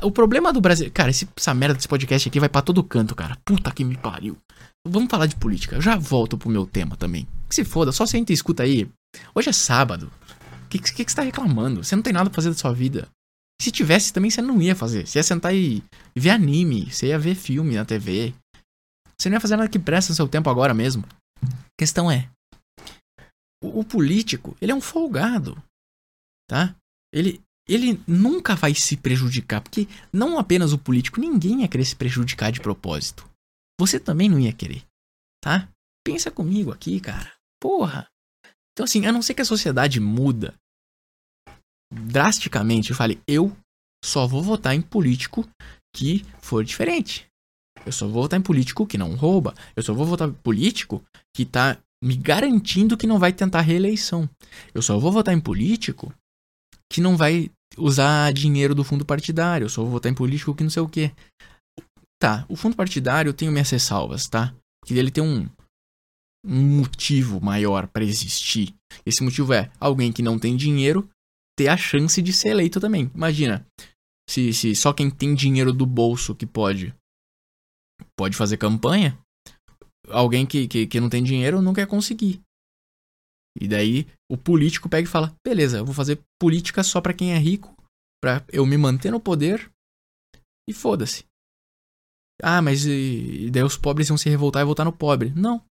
O problema do Brasil. Cara, esse, essa merda desse podcast aqui vai para todo canto, cara. Puta que me pariu. Vamos falar de política. Eu já volto pro meu tema também. Que se foda, só senta e escuta aí. Hoje é sábado. O que, que, que você tá reclamando? Você não tem nada pra fazer da sua vida. Se tivesse também, você não ia fazer. Você ia sentar e ver anime. Você ia ver filme na TV. Você não ia fazer nada que presta no seu tempo agora mesmo. A questão é: o, o político, ele é um folgado. Tá? Ele, ele nunca vai se prejudicar, porque não apenas o político, ninguém ia querer se prejudicar de propósito. Você também não ia querer, tá? Pensa comigo aqui, cara. Porra. Então assim, a não ser que a sociedade muda drasticamente, eu falei, eu só vou votar em político que for diferente. Eu só vou votar em político que não rouba. Eu só vou votar em político que tá me garantindo que não vai tentar reeleição. Eu só vou votar em político que não vai usar dinheiro do fundo partidário. Eu só vou votar em político que não sei o quê. Tá, o fundo partidário eu tenho minhas ressalvas, tá? Que ele tem um, um motivo maior para existir. Esse motivo é alguém que não tem dinheiro ter a chance de ser eleito também. Imagina, se, se só quem tem dinheiro do bolso que pode pode fazer campanha, alguém que, que, que não tem dinheiro não quer conseguir. E daí o político pega e fala: beleza, eu vou fazer política só para quem é rico, pra eu me manter no poder e foda-se. Ah, mas e, e daí os pobres iam se revoltar e votar no pobre. Não.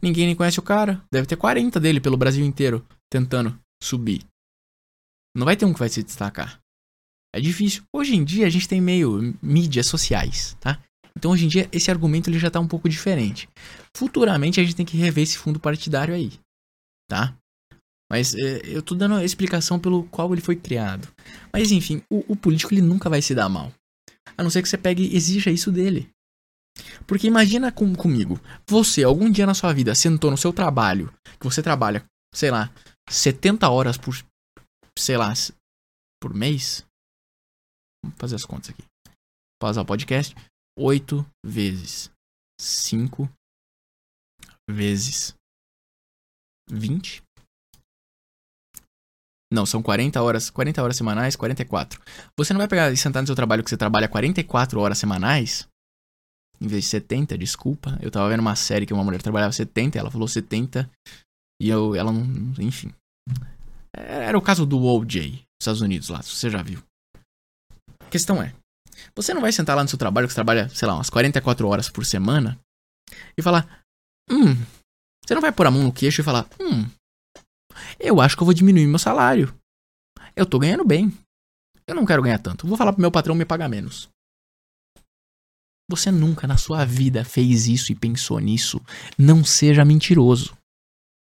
Ninguém nem conhece o cara. Deve ter 40 dele pelo Brasil inteiro tentando subir. Não vai ter um que vai se destacar. É difícil. Hoje em dia a gente tem meio mídias sociais, tá? Então hoje em dia esse argumento ele já está um pouco diferente. Futuramente a gente tem que rever esse fundo partidário aí, tá? Mas é, eu estou dando a explicação pelo qual ele foi criado. Mas enfim, o, o, político ele nunca vai se dar mal. A não ser que você pegue e exija isso dele. Porque imagina com, comigo, você algum dia na sua vida sentou no seu trabalho, que você trabalha, sei lá, 70 horas por, sei lá, por mês? Vamos fazer as contas aqui. Pausar o podcast. 8 vezes 5 vezes 20. Não, são 40 horas, 40 horas semanais, 44. Você não vai pegar e sentar no seu trabalho que você trabalha 44 horas semanais, em vez de 70, desculpa. Eu tava vendo uma série que uma mulher trabalhava 70, ela falou 70, e eu, ela não, enfim. Era o caso do OJ, Estados Unidos lá, você já viu. A questão é, você não vai sentar lá no seu trabalho que você trabalha, sei lá, umas 44 horas por semana, e falar, hum, você não vai pôr a mão no queixo e falar, hum, eu acho que eu vou diminuir meu salário. Eu tô ganhando bem. Eu não quero ganhar tanto. Vou falar pro meu patrão me pagar menos. Você nunca na sua vida fez isso e pensou nisso. Não seja mentiroso.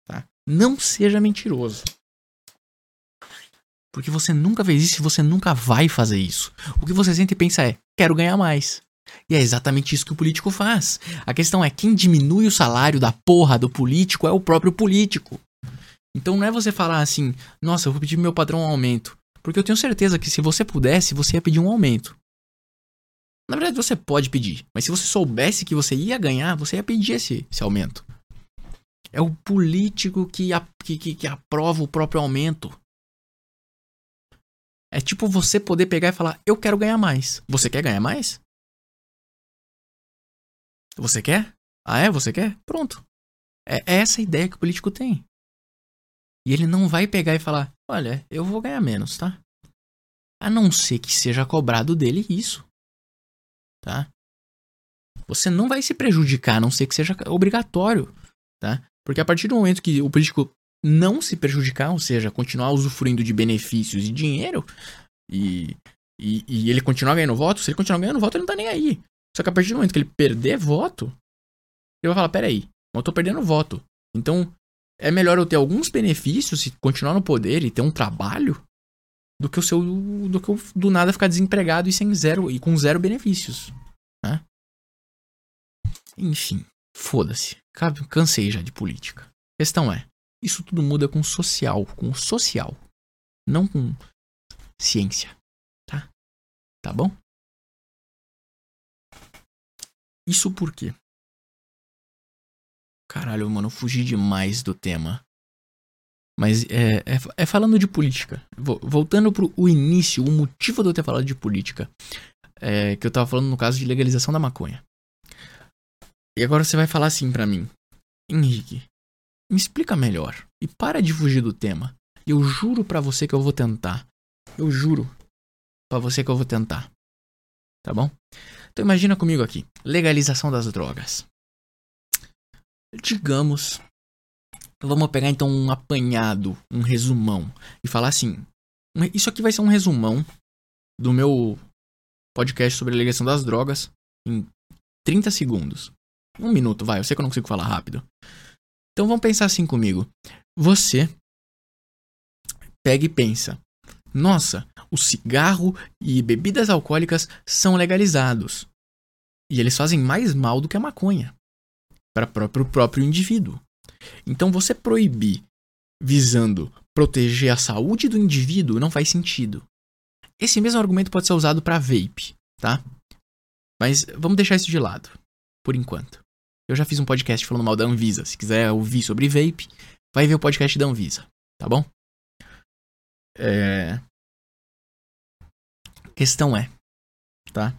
Tá? Não seja mentiroso. Porque você nunca fez isso e você nunca vai fazer isso. O que você sente e pensa é: quero ganhar mais. E é exatamente isso que o político faz. A questão é: quem diminui o salário da porra do político é o próprio político. Então não é você falar assim, nossa, eu vou pedir meu padrão um aumento. Porque eu tenho certeza que se você pudesse, você ia pedir um aumento. Na verdade, você pode pedir. Mas se você soubesse que você ia ganhar, você ia pedir esse, esse aumento. É o político que, a, que, que, que aprova o próprio aumento. É tipo você poder pegar e falar: Eu quero ganhar mais. Você quer ganhar mais? Você quer? Ah, é? Você quer? Pronto. É essa a ideia que o político tem. E ele não vai pegar e falar: Olha, eu vou ganhar menos, tá? A não ser que seja cobrado dele isso. Tá? Você não vai se prejudicar, a não ser que seja obrigatório, tá? Porque a partir do momento que o político não se prejudicar, ou seja, continuar usufruindo de benefícios e dinheiro, e, e, e ele continuar ganhando voto, se ele continuar ganhando voto, ele não tá nem aí. Só que a partir do momento que ele perder voto, ele vai falar: peraí, eu tô perdendo voto. Então, é melhor eu ter alguns benefícios e continuar no poder e ter um trabalho do que o seu do que eu, do nada ficar desempregado e sem zero e com zero benefícios, né? Enfim, foda-se. Cansei já de política. A questão é, isso tudo muda com social, com social, não com ciência, tá? Tá bom? Isso por quê? Caralho, mano, eu fugi demais do tema. Mas é, é, é falando de política. Voltando pro início, o motivo de eu ter falado de política. É, que eu tava falando no caso de legalização da maconha. E agora você vai falar assim pra mim. Henrique, me explica melhor. E para de fugir do tema. Eu juro pra você que eu vou tentar. Eu juro pra você que eu vou tentar. Tá bom? Então imagina comigo aqui. Legalização das drogas digamos, vamos pegar então um apanhado, um resumão e falar assim: isso aqui vai ser um resumão do meu podcast sobre a legislação das drogas em 30 segundos. Um minuto, vai, eu sei que eu não consigo falar rápido. Então vamos pensar assim comigo. Você pega e pensa: nossa, o cigarro e bebidas alcoólicas são legalizados. E eles fazem mais mal do que a maconha para o próprio indivíduo. Então você proibir visando proteger a saúde do indivíduo não faz sentido. Esse mesmo argumento pode ser usado para vape, tá? Mas vamos deixar isso de lado, por enquanto. Eu já fiz um podcast falando mal da Anvisa. Se quiser ouvir sobre vape, vai ver o podcast da Anvisa, tá bom? É... Questão é, tá?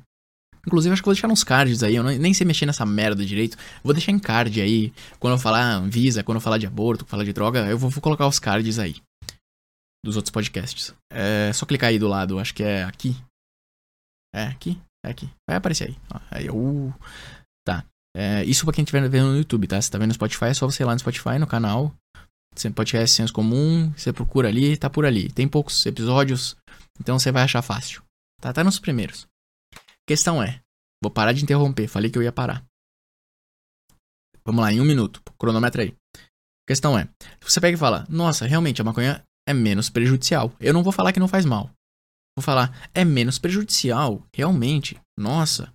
Inclusive, acho que vou deixar nos cards aí. Eu nem sei mexer nessa merda direito. Vou deixar em card aí. Quando eu falar Visa, quando eu falar de aborto, falar de droga, eu vou, vou colocar os cards aí. Dos outros podcasts. É só clicar aí do lado. Acho que é aqui. É aqui? É aqui. Vai aparecer aí. Ó, aí, uh. É, isso pra quem estiver vendo no YouTube, tá? Se tá vendo no Spotify, é só você ir lá no Spotify, no canal. Podcast Senso Comum. Você procura ali, tá por ali. Tem poucos episódios, então você vai achar fácil. Tá, tá nos primeiros. Questão é, vou parar de interromper, falei que eu ia parar. Vamos lá, em um minuto, cronômetro aí. Questão é, você pega e fala, nossa, realmente a maconha é menos prejudicial. Eu não vou falar que não faz mal. Vou falar, é menos prejudicial, realmente. Nossa.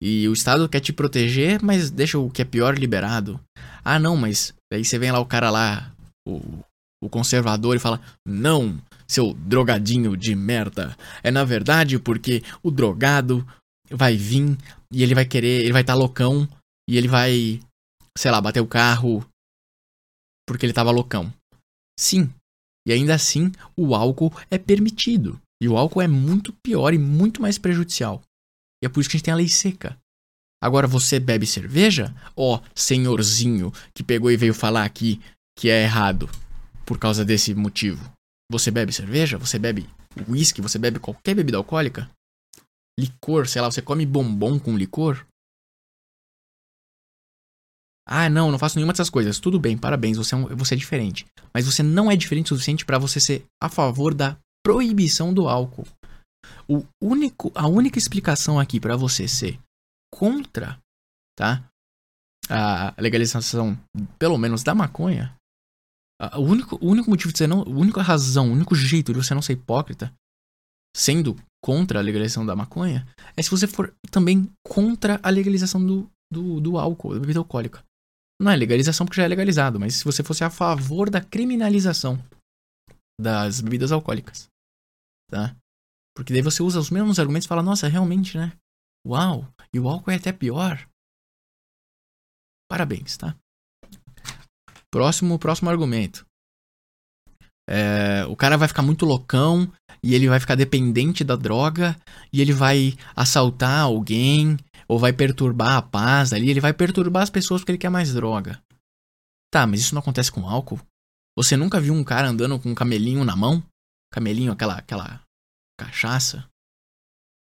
E o Estado quer te proteger, mas deixa o que é pior liberado. Ah, não, mas aí você vem lá o cara lá, o, o conservador, e fala: Não, seu drogadinho de merda. É na verdade porque o drogado vai vir e ele vai querer, ele vai estar tá loucão e ele vai, sei lá, bater o carro porque ele tava loucão. Sim. E ainda assim, o álcool é permitido. E o álcool é muito pior e muito mais prejudicial. E é por isso que a gente tem a lei seca. Agora você bebe cerveja? Ó, oh, senhorzinho que pegou e veio falar aqui que é errado por causa desse motivo. Você bebe cerveja? Você bebe whisky? Você bebe qualquer bebida alcoólica? Licor, sei lá, você come bombom com licor? Ah, não, não faço nenhuma dessas coisas. Tudo bem, parabéns, você é, um, você é diferente. Mas você não é diferente o suficiente para você ser a favor da proibição do álcool. O único, a única explicação aqui para você ser contra, tá? A legalização, pelo menos da maconha, o único, o único motivo de você não. A única razão, o único jeito de você não ser hipócrita, sendo contra a legalização da maconha, é se você for também contra a legalização do, do, do álcool, da bebida alcoólica. Não é legalização porque já é legalizado, mas se você fosse a favor da criminalização das bebidas alcoólicas, tá? Porque daí você usa os mesmos argumentos e fala, nossa, realmente, né? Uau, e o álcool é até pior. Parabéns, tá? Próximo, próximo argumento. É, o cara vai ficar muito loucão e ele vai ficar dependente da droga e ele vai assaltar alguém ou vai perturbar a paz ali, ele vai perturbar as pessoas porque ele quer mais droga. Tá, mas isso não acontece com álcool? Você nunca viu um cara andando com um camelinho na mão? Camelinho, aquela, aquela cachaça?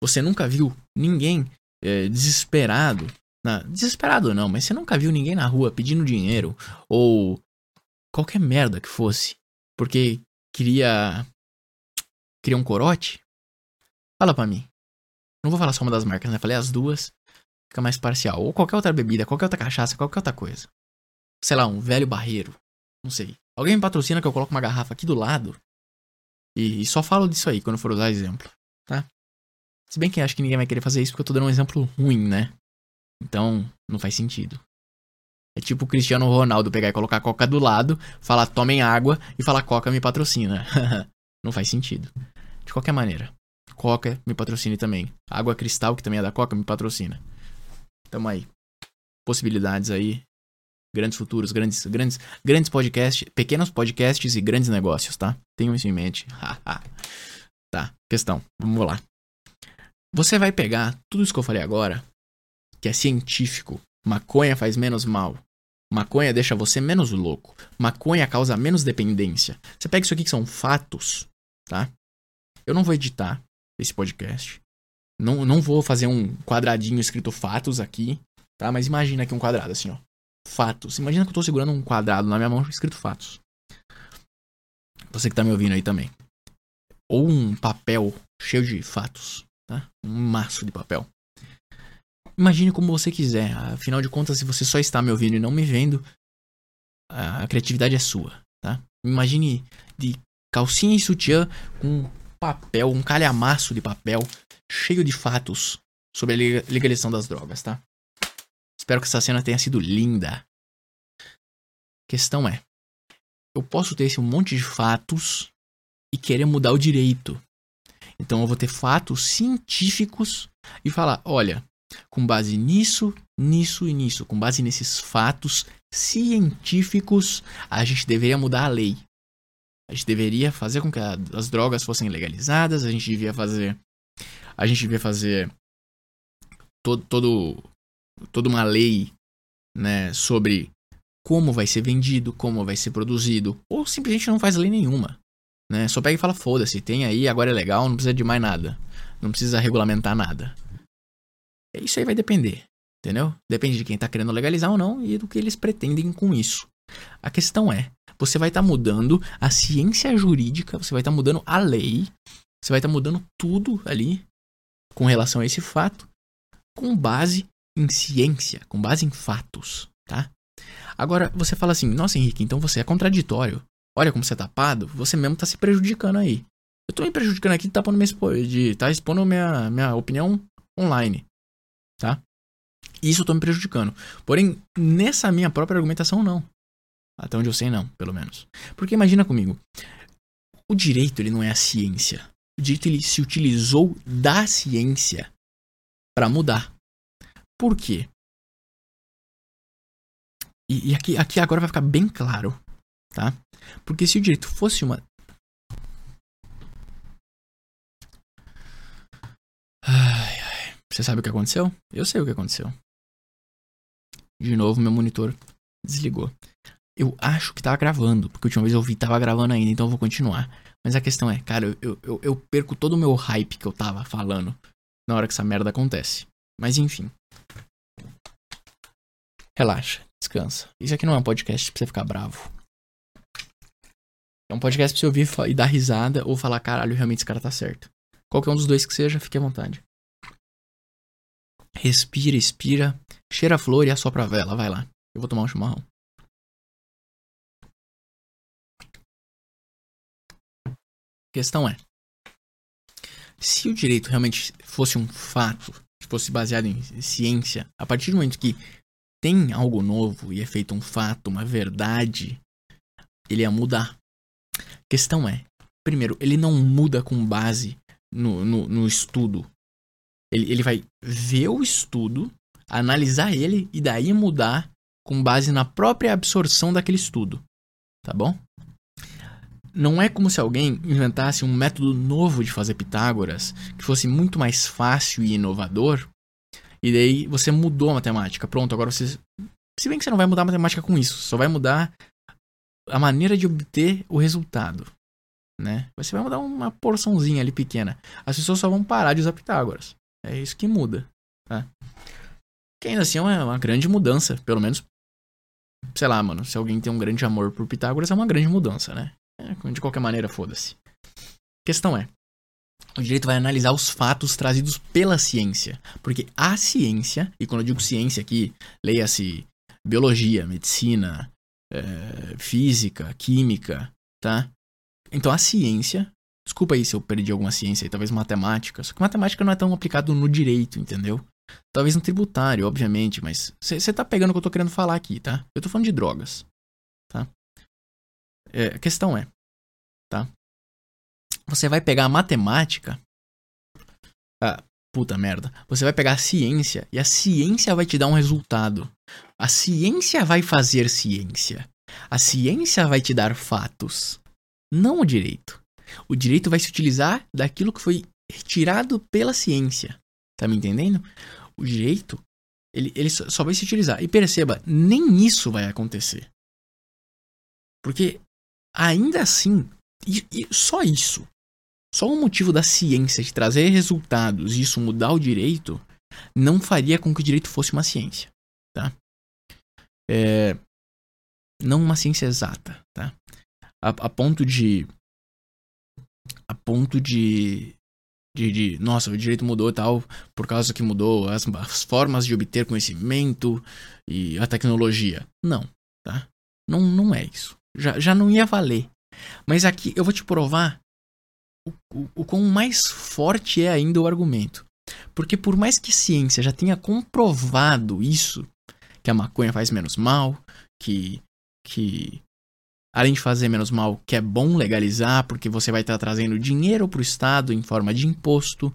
Você nunca viu ninguém é, desesperado na, desesperado não, mas você nunca viu ninguém na rua pedindo dinheiro ou qualquer merda que fosse porque queria queria um corote? Fala pra mim. Não vou falar só uma das marcas, né? Falei as duas. Fica mais parcial. Ou qualquer outra bebida, qualquer outra cachaça, qualquer outra coisa. Sei lá, um velho barreiro. Não sei. Alguém me patrocina que eu coloco uma garrafa aqui do lado. E, e só falo disso aí quando for usar exemplo, tá? Se bem que acho que ninguém vai querer fazer isso porque eu tô dando um exemplo ruim, né? Então, não faz sentido. É tipo o Cristiano Ronaldo pegar e colocar a Coca do lado, falar tomem água e falar Coca me patrocina. [laughs] não faz sentido. De qualquer maneira, Coca me patrocine também. Água Cristal, que também é da Coca, me patrocina. Tamo aí. Possibilidades aí. Grandes futuros, grandes, grandes, grandes podcasts, pequenos podcasts e grandes negócios, tá? Tenham isso em mente. [laughs] tá, questão. Vamos lá. Você vai pegar tudo isso que eu falei agora que é científico. Maconha faz menos mal. Maconha deixa você menos louco. Maconha causa menos dependência. Você pega isso aqui que são fatos, tá? Eu não vou editar esse podcast. Não, não vou fazer um quadradinho escrito fatos aqui, tá? Mas imagina aqui um quadrado assim, ó. Fatos. Imagina que eu tô segurando um quadrado na minha mão escrito fatos. Você que tá me ouvindo aí também. Ou um papel cheio de fatos, tá? Um maço de papel. Imagine como você quiser. Afinal de contas, se você só está me ouvindo e não me vendo, a criatividade é sua, tá? Imagine de calcinha e sutiã com papel, um calhamaço de papel cheio de fatos sobre a legalização das drogas, tá? Espero que essa cena tenha sido linda. Questão é, eu posso ter esse monte de fatos e querer mudar o direito. Então eu vou ter fatos científicos e falar, olha, com base nisso, nisso e nisso, com base nesses fatos científicos, a gente deveria mudar a lei. A gente deveria fazer com que as drogas fossem legalizadas, a gente devia fazer a gente devia fazer todo, todo toda uma lei, né, sobre como vai ser vendido, como vai ser produzido, ou simplesmente não faz lei nenhuma, né? Só pega e fala foda-se, tem aí, agora é legal, não precisa de mais nada. Não precisa regulamentar nada. Isso aí vai depender, entendeu? Depende de quem está querendo legalizar ou não e do que eles pretendem com isso. A questão é, você vai estar tá mudando a ciência jurídica, você vai estar tá mudando a lei, você vai estar tá mudando tudo ali com relação a esse fato, com base em ciência, com base em fatos, tá? Agora, você fala assim, nossa Henrique, então você é contraditório. Olha como você é tapado, você mesmo está se prejudicando aí. Eu estou me prejudicando aqui, tá pondo minha, de, tá expondo minha, minha opinião online tá? Isso eu tô me prejudicando. Porém, nessa minha própria argumentação, não. Até onde eu sei, não, pelo menos. Porque imagina comigo. o direito ele não é a ciência. O direito ele se utilizou da ciência para mudar. Por quê? E, e, aqui, aqui agora vai ficar bem claro, tá? Porque se o direito fosse uma. Ai, ai. Você sabe o que aconteceu? Eu sei o que aconteceu. De novo, meu monitor desligou. Eu acho que tava gravando, porque a última vez eu vi tava gravando ainda, então eu vou continuar. Mas a questão é, cara, eu, eu, eu perco todo o meu hype que eu tava falando na hora que essa merda acontece. Mas enfim. Relaxa, descansa. Isso aqui não é um podcast pra você ficar bravo. É um podcast pra você ouvir e dar risada ou falar, caralho, realmente esse cara tá certo. Qualquer um dos dois que seja, fique à vontade. Respira, expira, cheira a flor e assopra a vela, vai lá. Eu vou tomar um chimarrão. A questão é: se o direito realmente fosse um fato, fosse baseado em ciência, a partir do momento que tem algo novo e é feito um fato, uma verdade, ele ia mudar. A questão é: primeiro, ele não muda com base no, no, no estudo. Ele, ele vai ver o estudo, analisar ele e daí mudar com base na própria absorção daquele estudo. Tá bom? não é como se alguém inventasse um método novo de fazer Pitágoras que fosse muito mais fácil e inovador. E daí você mudou a matemática. Pronto, agora você. Se bem que você não vai mudar a matemática com isso, só vai mudar a maneira de obter o resultado. Né? Você vai mudar uma porçãozinha ali pequena. As pessoas só vão parar de usar Pitágoras. É isso que muda. Tá? Que ainda assim é uma, grande mudança. Pelo menos sei lá, mano, se alguém tem um grande amor por Pitágoras, é uma grande mudança, né? É, de qualquer maneira, foda-se. Questão é: o direito vai analisar os fatos trazidos pela ciência. Porque a ciência, e quando eu digo ciência aqui, leia-se biologia, medicina, é, física, química, tá? Então a ciência. Desculpa aí se eu perdi alguma ciência aí, talvez matemática. Só que matemática não é tão aplicado no direito, entendeu? Talvez no tributário, obviamente, mas você tá pegando o que eu tô querendo falar aqui, tá? Eu tô falando de drogas, tá? É, a questão é, tá? Você vai pegar a matemática. Ah, puta merda. Você vai pegar a ciência e a ciência vai te dar um resultado. A ciência vai fazer ciência. A ciência vai te dar fatos. Não o direito. O direito vai se utilizar daquilo que foi retirado pela ciência. Tá me entendendo? O direito, ele, ele só vai se utilizar. E perceba, nem isso vai acontecer. Porque ainda assim, e, e só isso, só o motivo da ciência de trazer resultados e isso mudar o direito, não faria com que o direito fosse uma ciência, tá? É, não uma ciência exata, tá? A, a ponto de a ponto de, de, de, nossa, o direito mudou tal, por causa que mudou as, as, formas de obter conhecimento e a tecnologia. Não, tá? Não, não é isso já, já não ia valer. Mas aqui eu vou te provar o, o, quão mais forte é ainda o argumento. Porque por mais que ciência já tenha comprovado isso, que a maconha faz menos mal, que, que além de fazer menos mal, que é bom legalizar, porque você vai estar tá trazendo dinheiro para o Estado em forma de imposto,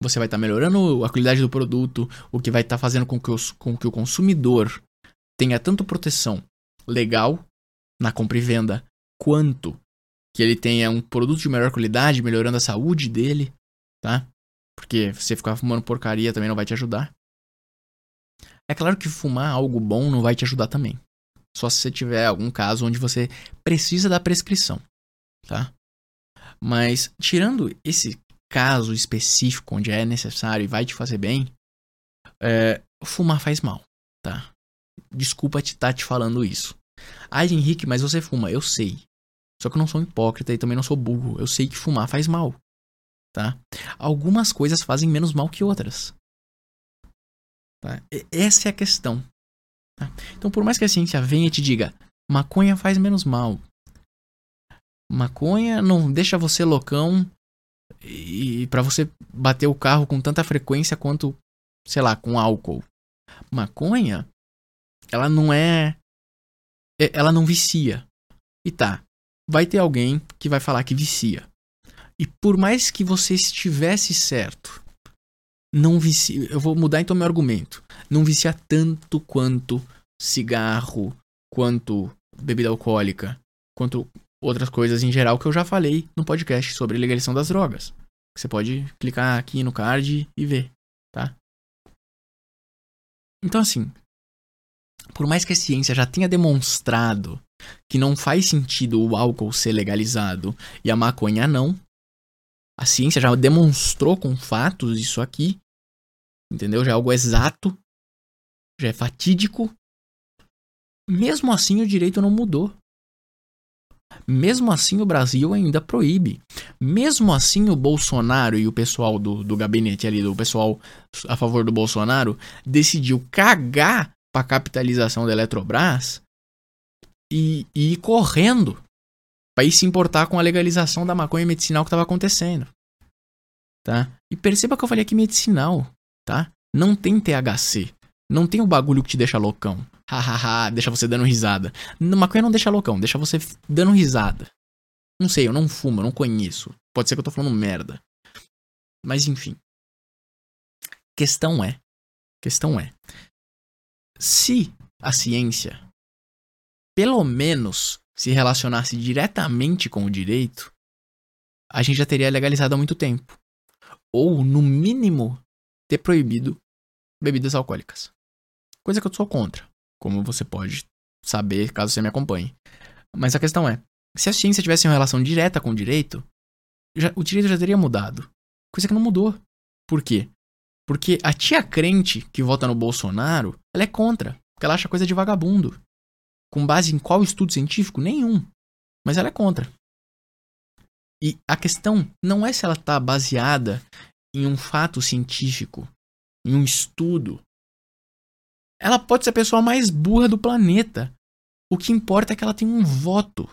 você vai estar tá melhorando a qualidade do produto, o que vai estar tá fazendo com que, os, com que o consumidor tenha tanto proteção legal na compra e venda, quanto que ele tenha um produto de melhor qualidade, melhorando a saúde dele, tá? Porque você ficar fumando porcaria também não vai te ajudar. É claro que fumar algo bom não vai te ajudar também. Só se você tiver algum caso onde você precisa da prescrição, tá? Mas tirando esse caso específico onde é necessário e vai te fazer bem, é, fumar faz mal, tá? Desculpa te estar tá te falando isso. Ai, Henrique, mas você fuma. Eu sei. Só que eu não sou hipócrita e também não sou burro. Eu sei que fumar faz mal. Tá? Algumas coisas fazem menos mal que outras. Tá? Essa é a questão. Tá? Então, por mais que a ciência venha e te diga, maconha faz menos mal. Maconha não deixa você loucão e para você bater o carro com tanta frequência quanto, sei lá, com álcool. Maconha, ela não é é, ela não vicia. E tá. Vai ter alguém que vai falar que vicia. E por mais que você estivesse certo, não vicia. Eu vou mudar então meu argumento. Não vicia tanto quanto cigarro, quanto bebida alcoólica, quanto outras coisas em geral que eu já falei no podcast sobre legalização das drogas. Você pode clicar aqui no card e ver, tá? Então assim, por mais que a ciência já tenha demonstrado que não faz sentido o álcool ser legalizado e a maconha não, a ciência já demonstrou com fatos isso aqui, entendeu? Já é algo exato, já é fatídico. Mesmo assim, o direito não mudou. Mesmo assim, o Brasil ainda proíbe. Mesmo assim, o Bolsonaro e o pessoal do, do gabinete ali, do pessoal a favor do Bolsonaro, decidiu cagar para a capitalização da Eletrobras e, e ir correndo para ir se importar com a legalização da maconha medicinal que estava acontecendo. Tá? E perceba que eu falei aqui medicinal, tá? Não tem THC. Não tem o bagulho que te deixa loucão. Hahaha, deixa você dando risada. Maconha não deixa loucão, deixa você dando risada. Não sei, eu não fumo, eu não conheço. Pode ser que eu tô falando merda. Mas enfim. Questão é. Questão é. Se a ciência, pelo menos, se relacionasse diretamente com o direito, a gente já teria legalizado há muito tempo. Ou, no mínimo, ter proibido bebidas alcoólicas. Coisa que eu sou contra, como você pode saber caso você me acompanhe. Mas a questão é: se a ciência tivesse uma relação direta com o direito, já, o direito já teria mudado. Coisa que não mudou. Por quê? Porque a tia crente que vota no Bolsonaro, ela é contra. Porque ela acha coisa de vagabundo. Com base em qual estudo científico? Nenhum. Mas ela é contra. E a questão não é se ela está baseada em um fato científico, em um estudo. Ela pode ser a pessoa mais burra do planeta. O que importa é que ela tem um voto.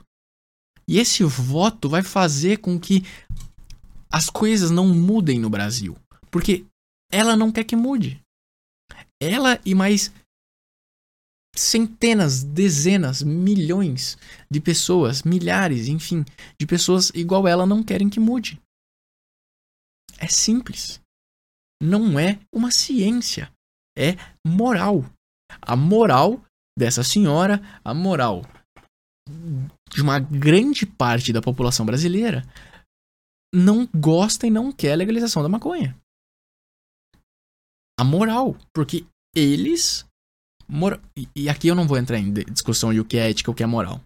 E esse voto vai fazer com que as coisas não mudem no Brasil. Porque ela não quer que mude. Ela e mais centenas, dezenas, milhões de pessoas, milhares, enfim, de pessoas igual ela não querem que mude. É simples. Não é uma ciência, é moral. A moral dessa senhora, a moral de uma grande parte da população brasileira não gosta e não quer a legalização da maconha a moral, porque eles mor e aqui eu não vou entrar em discussão de o que é ética o que é moral,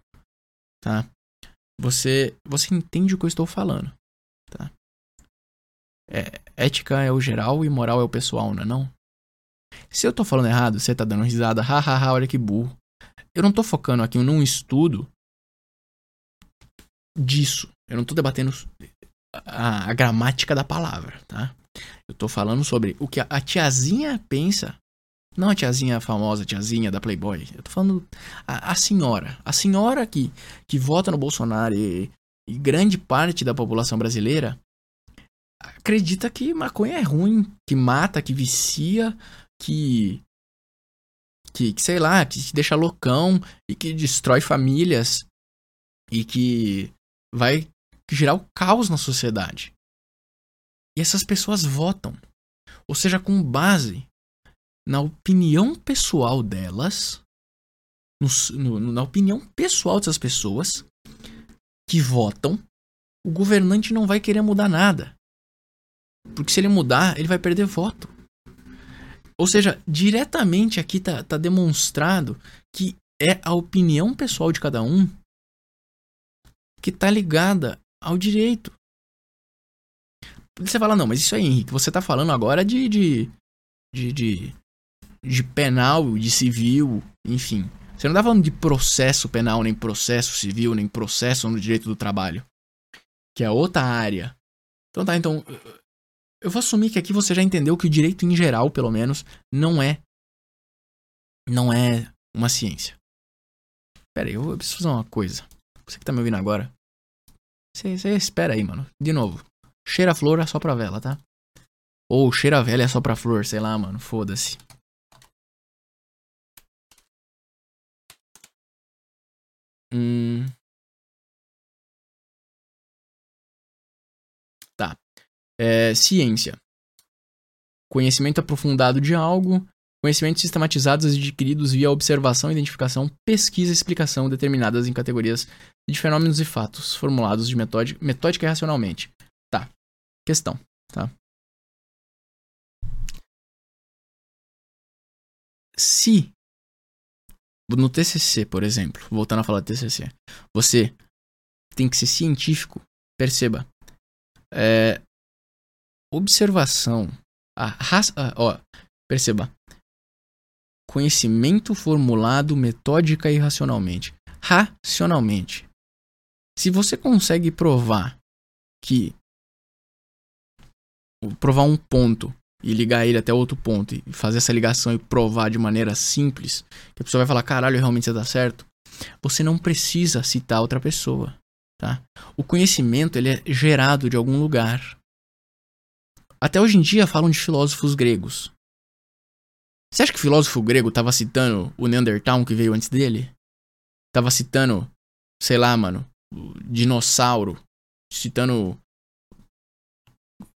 tá? Você você entende o que eu estou falando, tá? É, ética é o geral e moral é o pessoal, não é não? Se eu tô falando errado, você tá dando risada, hahaha, olha que burro. Eu não tô focando aqui num estudo disso. Eu não tô debatendo a, a gramática da palavra, tá? Eu tô falando sobre o que a, tiazinha pensa. Não a tiazinha famosa, a tiazinha da Playboy. Eu tô falando a, a senhora. A senhora que, que vota no Bolsonaro e, e grande parte da população brasileira acredita que maconha é ruim, que mata, que vicia, que, que, que sei lá, que te deixa loucão e que destrói famílias e que vai gerar o caos na sociedade. E essas pessoas votam. Ou seja, com base na opinião pessoal delas, no, no, na opinião pessoal dessas pessoas que votam, o governante não vai querer mudar nada. Porque se ele mudar, ele vai perder voto. Ou seja, diretamente aqui tá, tá demonstrado que é a opinião pessoal de cada um que tá ligada ao direito. Você fala, não, mas isso aí, Henrique, você tá falando agora de, de, de, de, de penal, de civil, enfim. Você não tá falando de processo penal, nem processo civil, nem processo no direito do trabalho. Que é outra área. Então tá, então. Eu vou assumir que aqui você já entendeu que o direito em geral, pelo menos, não é. Não é uma ciência. Pera aí, eu preciso fazer uma coisa. Você que tá me ouvindo agora. Você, espera aí, mano. De novo. Cheira a flor é só pra vela, tá? Ou cheira a vela é só pra flor, sei lá, mano. Foda-se. Hum. Tá. É, ciência. Conhecimento aprofundado de algo. Conhecimentos sistematizados adquiridos via observação, identificação, pesquisa e explicação determinadas em categorias de fenômenos e fatos, formulados de metódica, metódica e racionalmente. Tá. Questão, tá? Se no TCC, por exemplo, voltando a falar de TCC, você tem que ser científico, perceba. É, observação, a raça, ó, perceba. Conhecimento formulado metódica e racionalmente. Racionalmente. Se você consegue provar que provar um ponto e ligar ele até outro ponto e fazer essa ligação e provar de maneira simples, que a pessoa vai falar, caralho, realmente você tá certo, você não precisa citar outra pessoa, tá? O conhecimento, ele é gerado de algum lugar. Até hoje em dia falam de filósofos gregos. Você acha que o filósofo grego estava citando o Neandertal que veio antes dele? Tava citando, sei lá, mano, o dinossauro, citando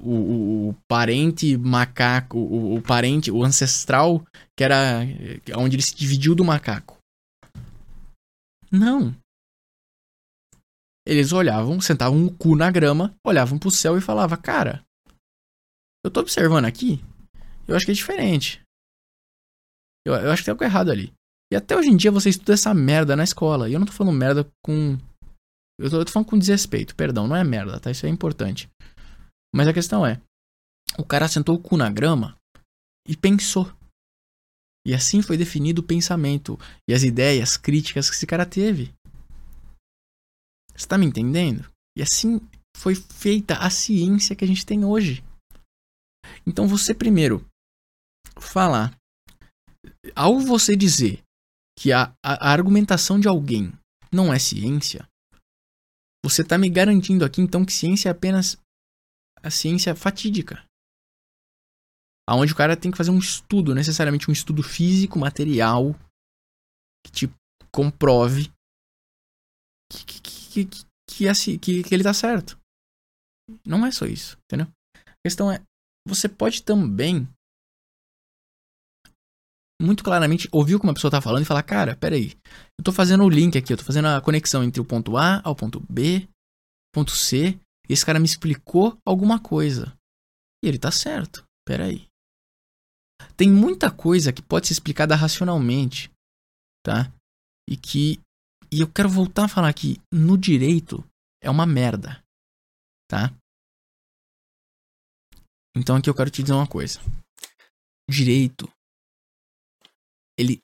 o, o, o, parente macaco, o, o, parente, o ancestral, que era onde ele se dividiu do macaco. Não. Eles olhavam, sentavam o cu na grama, olhavam pro céu e falavam, cara, eu tô observando aqui, eu acho que é diferente. Eu, eu acho que tem algo errado ali. E até hoje em dia você estuda essa merda na escola. E eu não tô falando merda com. Eu tô, eu tô falando com desrespeito, perdão, não é merda, tá? Isso é importante. Mas a questão é: o cara sentou o cu na grama e pensou. E assim foi definido o pensamento e as ideias críticas que esse cara teve. Você tá me entendendo? E assim foi feita a ciência que a gente tem hoje. Então você primeiro falar. Ao você dizer que a, a, a argumentação de alguém não é ciência, você está me garantindo aqui então que ciência é apenas a ciência fatídica. Onde o cara tem que fazer um estudo, necessariamente um estudo físico, material, que te comprove que, que, que, que, assim, que, que ele tá certo. Não é só isso, entendeu? A questão é, você pode também muito claramente ouvir o que uma pessoa tá falando e falar, cara, peraí, eu tô fazendo o link aqui, eu tô fazendo a conexão entre o ponto A ao ponto B, ponto C, esse cara me explicou alguma coisa. E ele tá certo. Pera aí. Tem muita coisa que pode ser explicada racionalmente, tá? E que e eu quero voltar a falar que no direito é uma merda, tá? Então aqui eu quero te dizer uma coisa. Direito ele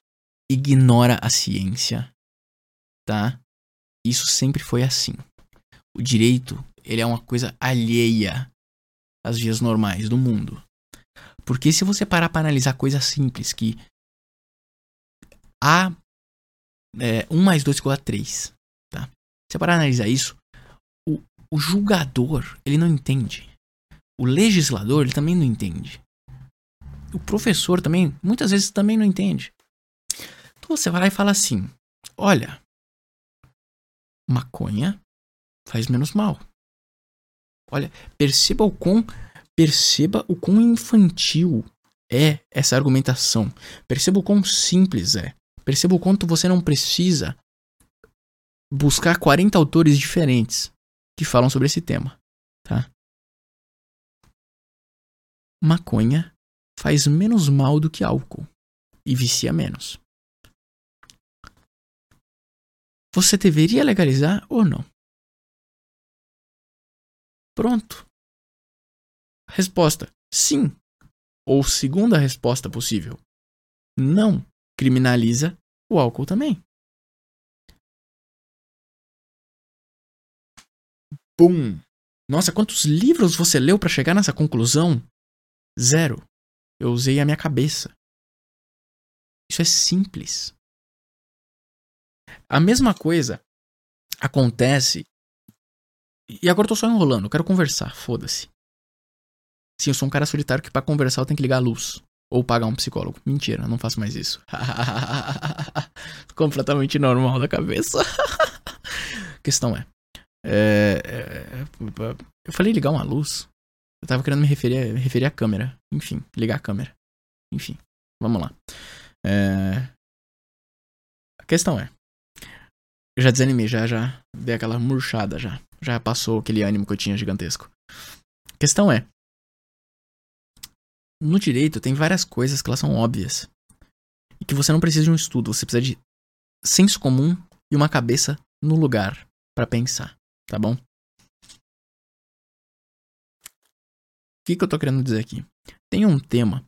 ignora a ciência, tá? Isso sempre foi assim. O direito ele é uma coisa alheia às vias normais do mundo. Porque se você parar para analisar coisas simples que A é, 1 mais 2 igual a 3, tá? Se você parar para analisar isso, o, o julgador, ele não entende. O legislador, ele também não entende. O professor também, muitas vezes também não entende. Então você vai lá e fala assim: olha, maconha faz menos mal. Olha, perceba o quão perceba o quão infantil é essa argumentação. Perceba o quão simples é. Perceba o quanto você não precisa buscar 40 autores diferentes que falam sobre esse tema, tá? Maconha faz menos mal do que álcool e vicia menos. Você deveria legalizar ou não? Pronto. Resposta: sim. Ou segunda resposta possível: não. Criminaliza o álcool também. Bum! Nossa, quantos livros você leu para chegar nessa conclusão? Zero. Eu usei a minha cabeça. Isso é simples. A mesma coisa acontece e agora eu tô só enrolando, eu quero conversar, foda-se. Sim, eu sou um cara solitário que para conversar eu tenho que ligar a luz. Ou pagar um psicólogo. Mentira, não faço mais isso. [laughs] Completamente normal da cabeça. A [laughs] questão é, é, é, Eu falei ligar uma luz. Eu tava querendo me referir, me referir à câmera. Enfim, ligar a câmera. Enfim, vamos lá. É... A questão é. Eu já desanimei, já, já dei aquela murchada já. Já passou aquele ânimo que eu tinha gigantesco. A questão é. No direito tem várias coisas que elas são óbvias. E que você não precisa de um estudo, você precisa de senso comum e uma cabeça no lugar para pensar, tá bom? O que, que eu tô querendo dizer aqui? Tem um tema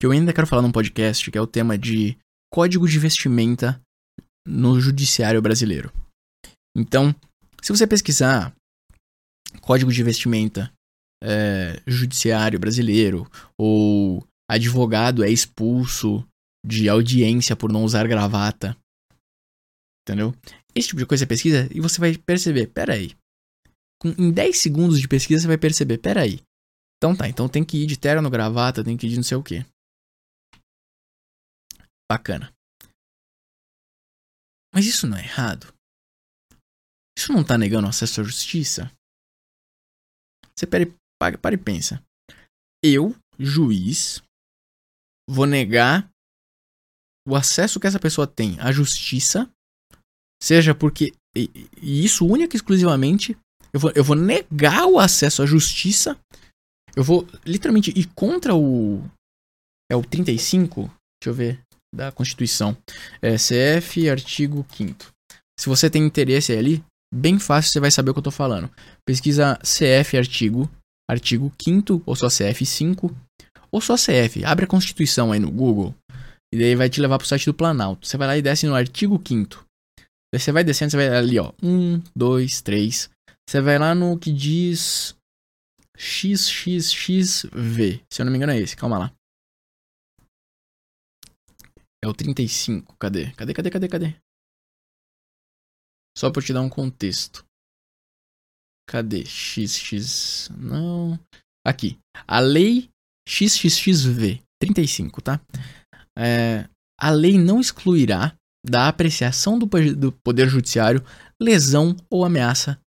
que eu ainda quero falar num podcast, que é o tema de código de vestimenta no judiciário brasileiro. Então, se você pesquisar código de vestimenta é, judiciário brasileiro ou advogado é expulso de audiência por não usar gravata, entendeu? Esse tipo de coisa você pesquisa e você vai perceber, peraí. Em 10 segundos de pesquisa você vai perceber, peraí. Então tá, então tem que ir de terno, gravata, tem que ir de não sei o que. Bacana. Mas isso não é errado? Isso não tá negando acesso à justiça? Você pare, para, para e pensa. Eu, juiz, vou negar o acesso que essa pessoa tem à justiça, seja porque. E, e isso única e exclusivamente. Eu vou, eu vou negar o acesso à justiça eu vou literalmente ir contra o. É o 35? Deixa eu ver. Da Constituição. É CF, artigo 5. Se você tem interesse ali, bem fácil você vai saber o que eu tô falando. Pesquisa CF, artigo. Artigo 5 ou só CF 5. Ou só CF. Abre a Constituição aí no Google. E daí vai te levar pro site do Planalto. Você vai lá e desce no artigo 5 Daí você vai descendo, você vai ali, ó. 1, 2, 3. Você vai lá no que diz XXXV. Se eu não me engano é esse, calma lá. É o 35. Cadê? Cadê, cadê, cadê, cadê? Só pra te dar um contexto. Cadê? XX. Não. Aqui. A lei XXXV. 35, tá? É, a lei não excluirá da apreciação do, do Poder Judiciário lesão ou ameaça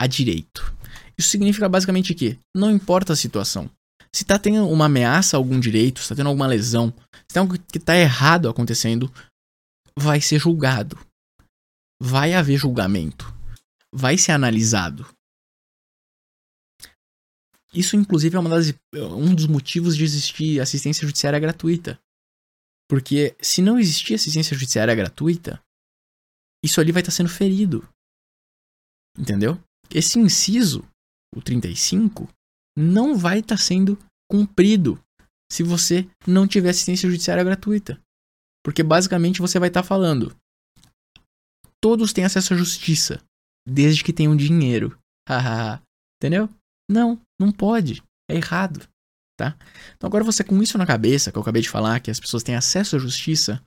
a direito. Isso significa basicamente que não importa a situação. Se tá tendo uma ameaça a algum direito, se tá tendo alguma lesão, se tem algo que tá errado acontecendo, vai ser julgado. Vai haver julgamento. Vai ser analisado. Isso, inclusive, é das, um dos motivos de existir assistência judiciária gratuita. Porque se não existir assistência judiciária gratuita, isso ali vai estar sendo ferido. Entendeu? Esse inciso o 35, não vai estar sendo cumprido se você não tiver assistência judiciária gratuita. Porque basicamente você vai estar falando: todos têm acesso à justiça, desde que tenham dinheiro. [laughs] Entendeu? Não, não pode. É errado. Tá? Então agora você com isso na cabeça, que eu acabei de falar, que as pessoas têm acesso à justiça,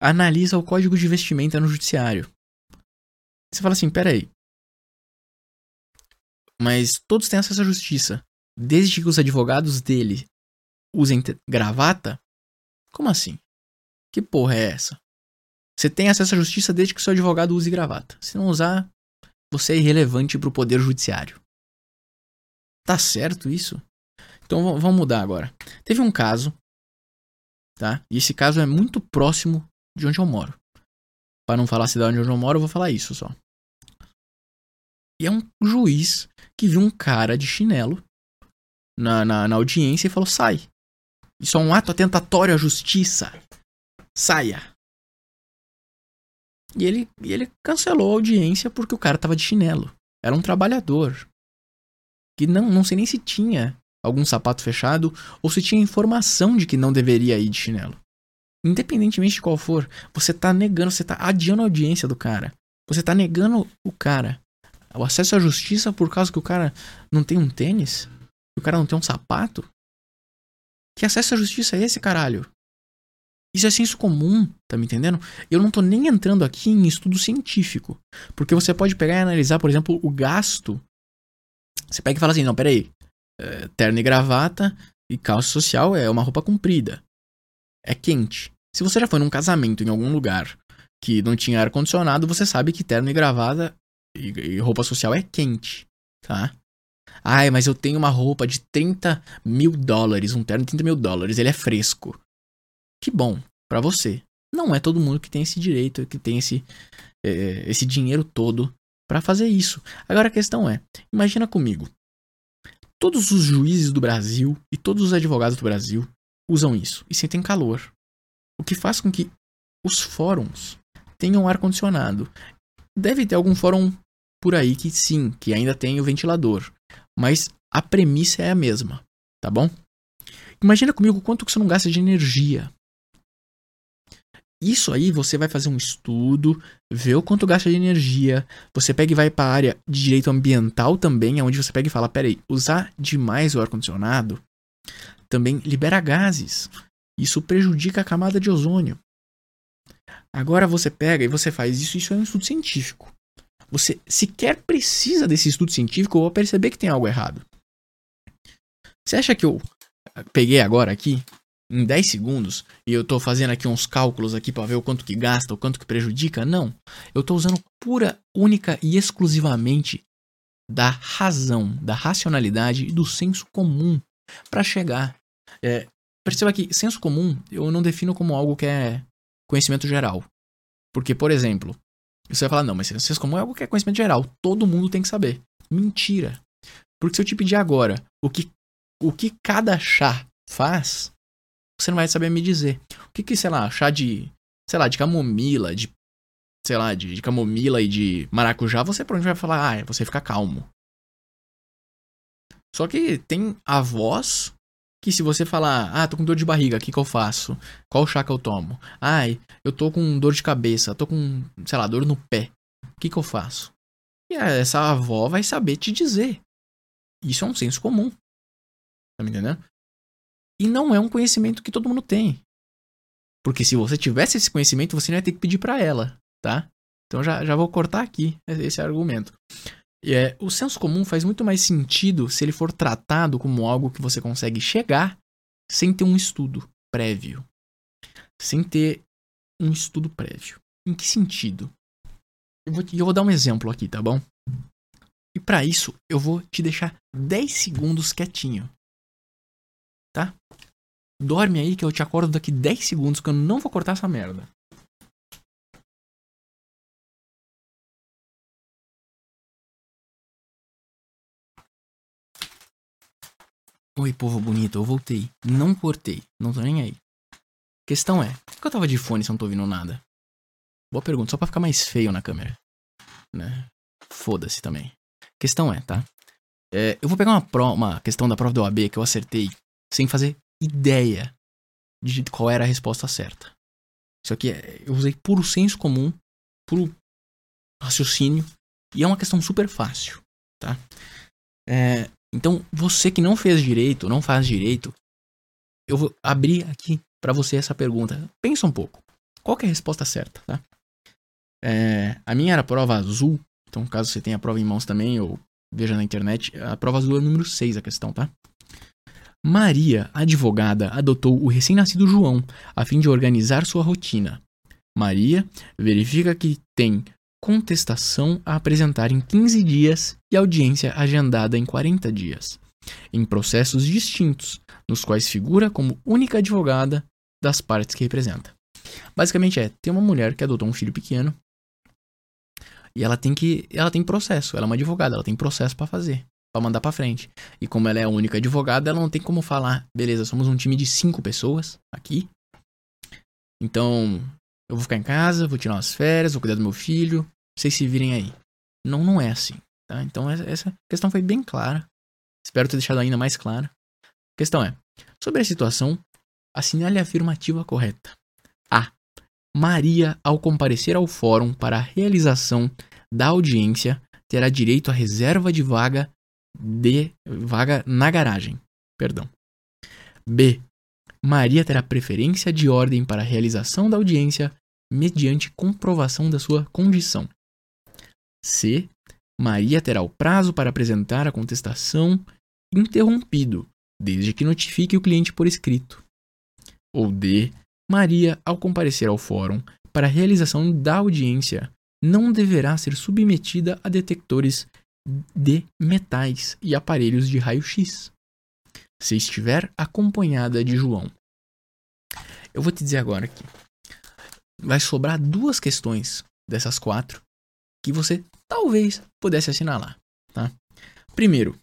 analisa o código de vestimenta no judiciário. Você fala assim, peraí, mas todos têm acesso à justiça. Desde que os advogados dele usem gravata? Como assim? Que porra é essa? Você tem acesso à justiça desde que seu advogado use gravata. Se não usar, você é irrelevante para o poder judiciário. Tá certo isso? Então vamos mudar agora. Teve um caso, tá? E esse caso é muito próximo de onde eu moro. Para não falar a cidade onde eu moro, eu vou falar isso só. E é um juiz que viu um cara de chinelo na, na, na audiência e falou: sai. Isso é um ato atentatório à justiça. Saia. E ele, e ele cancelou a audiência porque o cara tava de chinelo. Era um trabalhador. Que não, não sei nem se tinha algum sapato fechado ou se tinha informação de que não deveria ir de chinelo. Independentemente de qual for, você tá negando, você tá adiando a audiência do cara. Você tá negando o cara o acesso à justiça por causa que o cara não tem um tênis? Que o cara não tem um sapato? Que acesso à justiça é esse, caralho? Isso é senso comum, tá me entendendo? Eu não tô nem entrando aqui em estudo científico. Porque você pode pegar e analisar, por exemplo, o gasto. Você pega e fala assim: não, peraí. É, terno e gravata e calça social é uma roupa comprida. É quente. Se você já foi num casamento em algum lugar que não tinha ar-condicionado, você sabe que terno e gravata e, e roupa social é quente, tá? Ai, mas eu tenho uma roupa de 30 mil dólares, um terno de 30 mil dólares, ele é fresco. Que bom, para você. Não é todo mundo que tem esse direito, que tem esse, é, esse dinheiro todo para fazer isso. Agora a questão é: imagina comigo. Todos os juízes do Brasil e todos os advogados do Brasil usam isso e sentem calor. O que faz com que os fóruns tenham ar-condicionado. Deve ter algum fórum por aí que sim, que ainda tem o ventilador. Mas a premissa é a mesma, tá bom? Imagina comigo quanto que você não gasta de energia. Isso aí você vai fazer um estudo, ver o quanto gasta de energia. Você pega e vai para a área de direito ambiental também, onde você pega e fala: peraí, usar demais o ar-condicionado também libera gases. Isso prejudica a camada de ozônio. Agora você pega e você faz isso, isso é um estudo científico. Você sequer precisa desse estudo científico ou perceber que tem algo errado. Você acha que eu peguei agora aqui, em 10 segundos, e eu tô fazendo aqui uns cálculos aqui para ver o quanto que gasta, o quanto que prejudica? Não. Eu tô usando pura, única e exclusivamente da razão, da racionalidade e do senso comum para chegar. É, perceba que senso comum eu não defino como algo que é conhecimento geral. Porque, por exemplo, você vai falar, não, mas senso comum é algo que é conhecimento geral. Todo mundo tem que saber. Mentira. Porque se eu te pedir agora o que, o que cada chá faz, você não vai saber me dizer. O que que, sei lá, chá de, sei lá, de camomila, de, sei lá, de, de camomila e de maracujá, você provavelmente vai falar, ah, você fica calmo. Só que tem a voz que se você falar, ah, tô com dor de barriga, o que que eu faço? Qual chá que eu tomo? Ai, eu tô com dor de cabeça, tô com, sei lá, dor no pé. O que que eu faço? E essa avó vai saber te dizer. Isso é um senso comum. Tá me entendendo? E não é um conhecimento que todo mundo tem. Porque se você tivesse esse conhecimento, você não ia ter que pedir para ela, tá? Então já, já vou cortar aqui esse argumento. É, o senso comum faz muito mais sentido se ele for tratado como algo que você consegue chegar sem ter um estudo prévio. Sem ter um estudo prévio. Em que sentido? Eu vou, eu vou dar um exemplo aqui, tá bom? E para isso, eu vou te deixar 10 segundos quietinho. Tá? Dorme aí que eu te acordo daqui 10 segundos que eu não vou cortar essa merda. Oi, povo bonito, eu voltei. Não cortei, não tô nem aí. Questão é, por que eu tava de fone se eu não tô ouvindo nada? Boa pergunta, só pra ficar mais feio na câmera. Né? Foda-se também. Questão é, tá? É, eu vou pegar uma, pro, uma questão da prova do OAB que eu acertei sem fazer ideia de qual era a resposta certa. Isso aqui é, eu usei puro senso comum, puro raciocínio, e é uma questão super fácil, tá? É, então, você que não fez direito, não faz direito, eu vou abrir aqui para você essa pergunta. Pensa um pouco. Qual é a resposta certa, tá? É, a minha era a prova azul, então caso você tenha a prova em mãos também, ou veja na internet, a prova azul é o número 6 a questão, tá? Maria, advogada, adotou o recém-nascido João a fim de organizar sua rotina. Maria verifica que tem contestação a apresentar em 15 dias e audiência agendada em 40 dias, em processos distintos, nos quais figura como única advogada das partes que representa. Basicamente é, tem uma mulher que adotou um filho pequeno e ela tem que, ela tem processo, ela é uma advogada, ela tem processo para fazer, para mandar para frente. E como ela é a única advogada, ela não tem como falar, beleza, somos um time de cinco pessoas aqui. Então, eu vou ficar em casa, vou tirar umas férias, vou cuidar do meu filho, vocês se virem aí. Não, não é assim, tá? Então essa questão foi bem clara. Espero ter deixado ainda mais clara. A questão é, sobre a situação, assinale a afirmativa correta. A. Maria, ao comparecer ao fórum para a realização da audiência, terá direito à reserva de vaga de vaga na garagem. Perdão. B. Maria terá preferência de ordem para a realização da audiência mediante comprovação da sua condição. C. Maria terá o prazo para apresentar a contestação interrompido, desde que notifique o cliente por escrito. Ou D. Maria, ao comparecer ao fórum para a realização da audiência, não deverá ser submetida a detectores de metais e aparelhos de raio-x. Se estiver acompanhada de João. Eu vou te dizer agora aqui. Vai sobrar duas questões dessas quatro que você talvez pudesse assinalar, tá? Primeiro,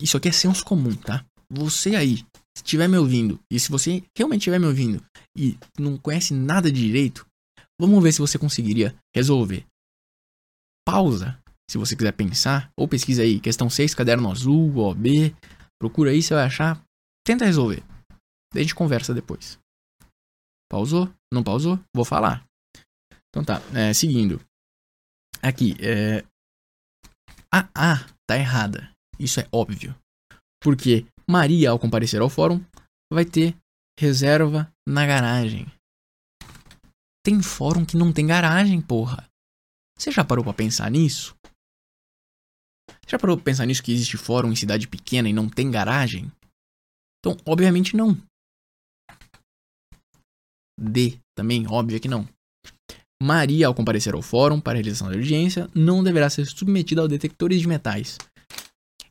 isso aqui é senso comum, tá? Você aí, se estiver me ouvindo, e se você realmente estiver me ouvindo e não conhece nada de direito, vamos ver se você conseguiria resolver. Pausa, se você quiser pensar, ou pesquisa aí, questão 6, caderno azul, OB, procura aí, você vai achar, tenta resolver. Daí a gente conversa depois. Pausou? Não pausou? Vou falar. Então tá, é, seguindo. Aqui, é... A A tá errada. Isso é óbvio. Porque Maria, ao comparecer ao fórum, vai ter reserva na garagem. Tem fórum que não tem garagem, porra. Você já parou pra pensar nisso? Já parou pra pensar nisso que existe fórum em cidade pequena e não tem garagem? Então, obviamente não. D também, óbvio que não. Maria, ao comparecer ao fórum para a realização da audiência, não deverá ser submetida aos detectores de metais.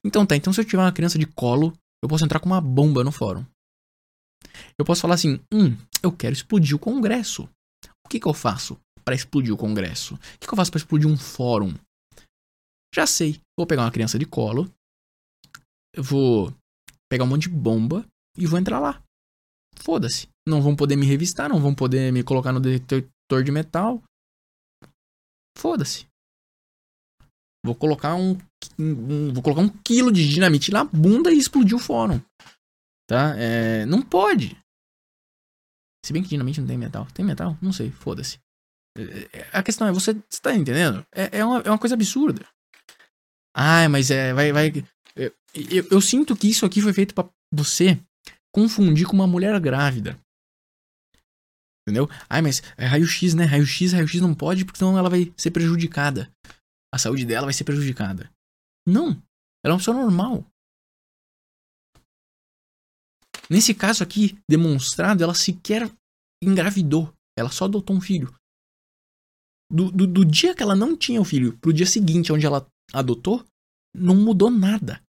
Então tá, então se eu tiver uma criança de colo, eu posso entrar com uma bomba no fórum. Eu posso falar assim: hum, eu quero explodir o Congresso. O que, que eu faço para explodir o Congresso? O que, que eu faço para explodir um fórum? Já sei. Vou pegar uma criança de colo, eu vou pegar um monte de bomba e vou entrar lá. Foda-se. Não vão poder me revistar, não vão poder me colocar no detector de metal. Foda-se. Vou colocar um, um, Vou colocar um quilo de dinamite na bunda e explodir o fórum. Tá? É, não pode. Se bem que dinamite não tem metal. Tem metal? Não sei, foda-se. É, é, a questão é, você, você tá entendendo? É, é, uma, é uma coisa absurda. Ai, mas é. Vai. vai eu, eu, eu sinto que isso aqui foi feito para você confundir com uma mulher grávida. Entendeu? Ai, mas é raio-x, né? Raio-x, raio-x não pode, porque senão ela vai ser prejudicada. A saúde dela vai ser prejudicada. Não. Ela é uma pessoa normal. Nesse caso aqui, demonstrado, ela sequer engravidou. Ela só adotou um filho. Do, do, do, dia que ela não tinha o filho pro dia seguinte, onde ela adotou, não mudou nada.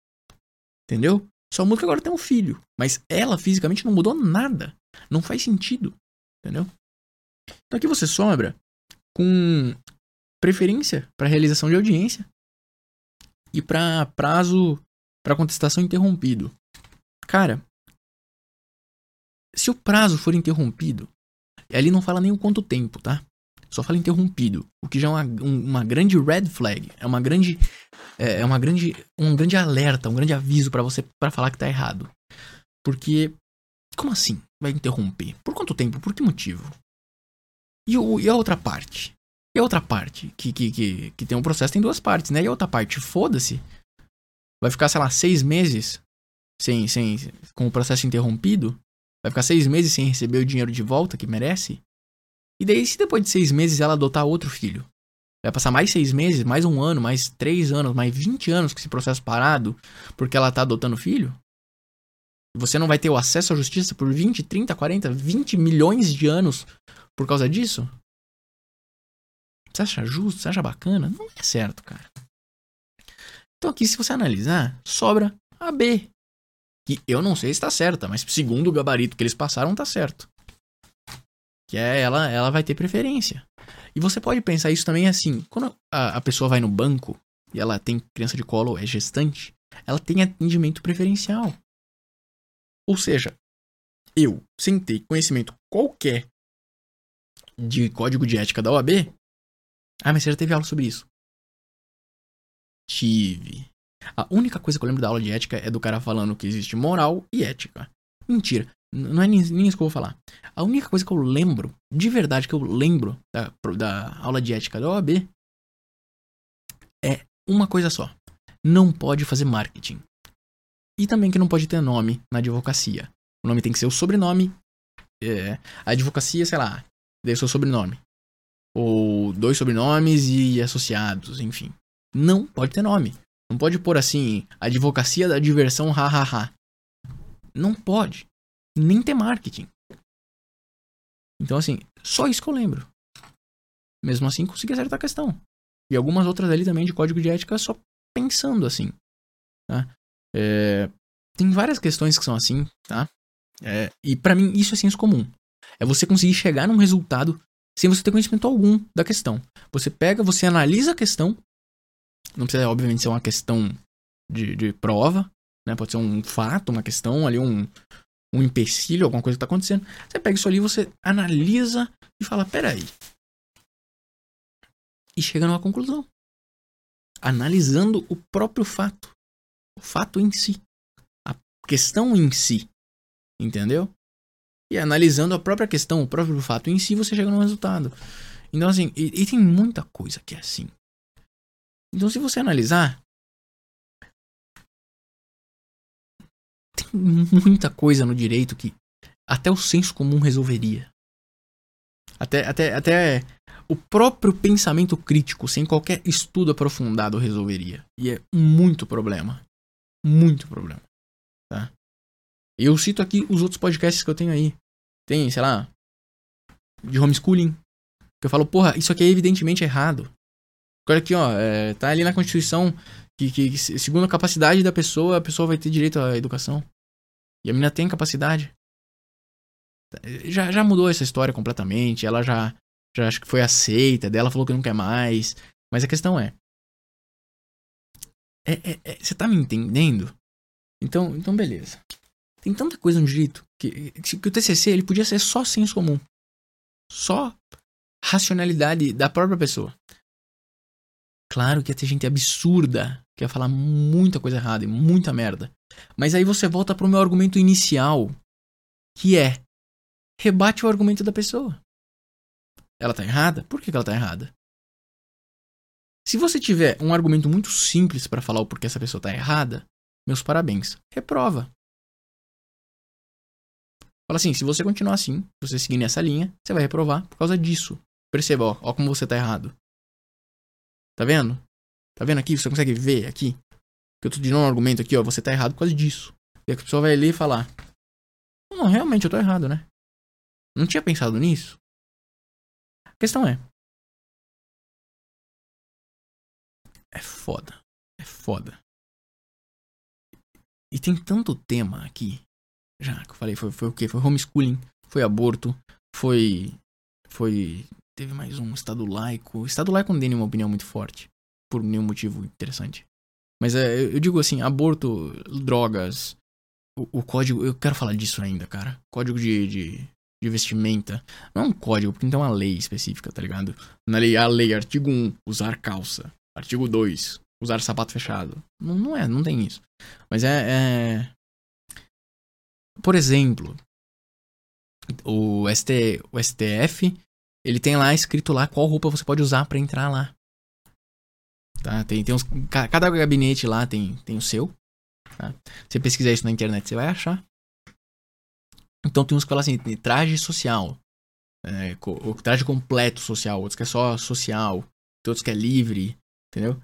Entendeu? Só muda que agora tem um filho. Mas ela fisicamente não mudou nada. Não faz sentido. Entendeu? Então aqui você sobra com preferência para realização de audiência e para prazo para contestação interrompido. Cara, se o prazo for interrompido, ali não fala nem o quanto tempo, tá? Só fala interrompido, o que já é uma, uma grande red flag, é uma grande é, é uma grande um grande alerta, um grande aviso para você para falar que tá errado. Porque como assim vai interromper? Por quanto tempo? Por que motivo? E, o, e a outra parte? E a outra parte que, que, que, que tem um processo tem duas partes, né? E a outra parte, foda-se, vai ficar, sei lá, seis meses sem, sem, com o processo interrompido? Vai ficar seis meses sem receber o dinheiro de volta que merece? E daí, se depois de seis meses ela adotar outro filho? Vai passar mais seis meses, mais um ano, mais três anos, mais vinte anos com esse processo parado porque ela tá adotando filho? Você não vai ter o acesso à justiça por 20, 30, 40, 20 milhões de anos por causa disso? Você acha justo? Você acha bacana? Não é certo, cara. Então aqui, se você analisar, sobra a B. Que eu não sei se está certa, mas segundo o gabarito que eles passaram, tá certo. Que é ela, ela vai ter preferência. E você pode pensar isso também assim, quando a, a pessoa vai no banco e ela tem criança de colo, é gestante, ela tem atendimento preferencial. Ou seja, eu, sem ter conhecimento qualquer de código de ética da OAB, ah, mas você já teve aula sobre isso? Tive. A única coisa que eu lembro da aula de ética é do cara falando que existe moral e ética. Mentira. Não é nem, nem isso que eu vou falar. A única coisa que eu lembro, de verdade que eu lembro da, da aula de ética da OAB é uma coisa só. Não pode fazer marketing. E também que não pode ter nome na advocacia. O nome tem que ser o sobrenome. É, a advocacia, sei lá, deve ser o sobrenome. Ou dois sobrenomes e associados, enfim. Não pode ter nome. Não pode pôr assim, advocacia da diversão, hahaha. Não pode nem ter marketing. Então, assim, só isso que eu lembro. Mesmo assim, consegui acertar a questão. E algumas outras ali também de código de ética só pensando assim. Tá? É, tem várias questões que são assim, tá? É, e para mim isso é senso comum. É você conseguir chegar num resultado sem você ter conhecimento algum da questão. Você pega, você analisa a questão. Não precisa, obviamente, ser uma questão de, de prova, né? Pode ser um fato, uma questão ali, um, um empecilho, alguma coisa que está acontecendo. Você pega isso ali, você analisa e fala, peraí. E chega numa conclusão. Analisando o próprio fato. O fato em si. A questão em si. Entendeu? E analisando a própria questão, o próprio fato em si, você chega num resultado. Então, assim, e, e tem muita coisa que é assim. Então, se você analisar, muita coisa no direito que até o senso comum resolveria. Até, até, até o próprio pensamento crítico, sem qualquer estudo aprofundado, resolveria. E é muito problema. Muito problema. Tá? Eu cito aqui os outros podcasts que eu tenho aí. Tem, sei lá, de homeschooling. Que eu falo, porra, isso aqui é evidentemente errado. Olha aqui, ó, é, tá ali na Constituição que, que, que, segundo a capacidade da pessoa, a pessoa vai ter direito à educação. E a menina tem capacidade. Já, já mudou essa história completamente. Ela já, já acho que foi aceita. Dela falou que não quer mais. Mas a questão é. é, é, é você tá me entendendo? Então, então beleza. Tem tanta coisa no direito que, que o TCC ele podia ser só senso comum. Só racionalidade da própria pessoa. Claro que ia ter gente absurda que ia falar muita coisa errada e muita merda. Mas aí você volta pro meu argumento inicial, que é rebate o argumento da pessoa. Ela tá errada? Por que ela tá errada? Se você tiver um argumento muito simples para falar o porquê essa pessoa tá errada, meus parabéns. Reprova. Fala assim, se você continuar assim, se você seguir nessa linha, você vai reprovar por causa disso. Perceba, ó, ó como você tá errado. Tá vendo? Tá vendo aqui? Você consegue ver aqui? Que eu tô dando um argumento aqui, ó, você tá errado por causa disso. E a pessoa vai ler e falar: Não, realmente eu tô errado, né? Não tinha pensado nisso. A questão é: É foda. É foda. E tem tanto tema aqui. Já que eu falei, foi, foi o quê? Foi homeschooling, foi aborto, foi. Foi. Teve mais um Estado laico. Estado laico não tem nenhuma opinião muito forte. Por nenhum motivo interessante. Mas é, eu digo assim, aborto, drogas, o, o, código. Eu quero falar disso ainda, cara. Código de, de, de vestimenta. Não é um código, porque não tem uma lei específica, tá ligado? Na lei, a lei, artigo 1, usar calça. Artigo 2, usar sapato fechado. Não, não é, não tem isso. Mas é, é... Por exemplo, o, ST, o STF, ele tem lá escrito lá qual roupa você pode usar para entrar lá. Tá? Tem, tem uns, cada gabinete lá tem, tem o seu. Tá? Você pesquisar isso na internet, você vai achar. Então tem uns que falam assim, traje social. É, o traje completo social, outros que é só social, outros que é livre, entendeu?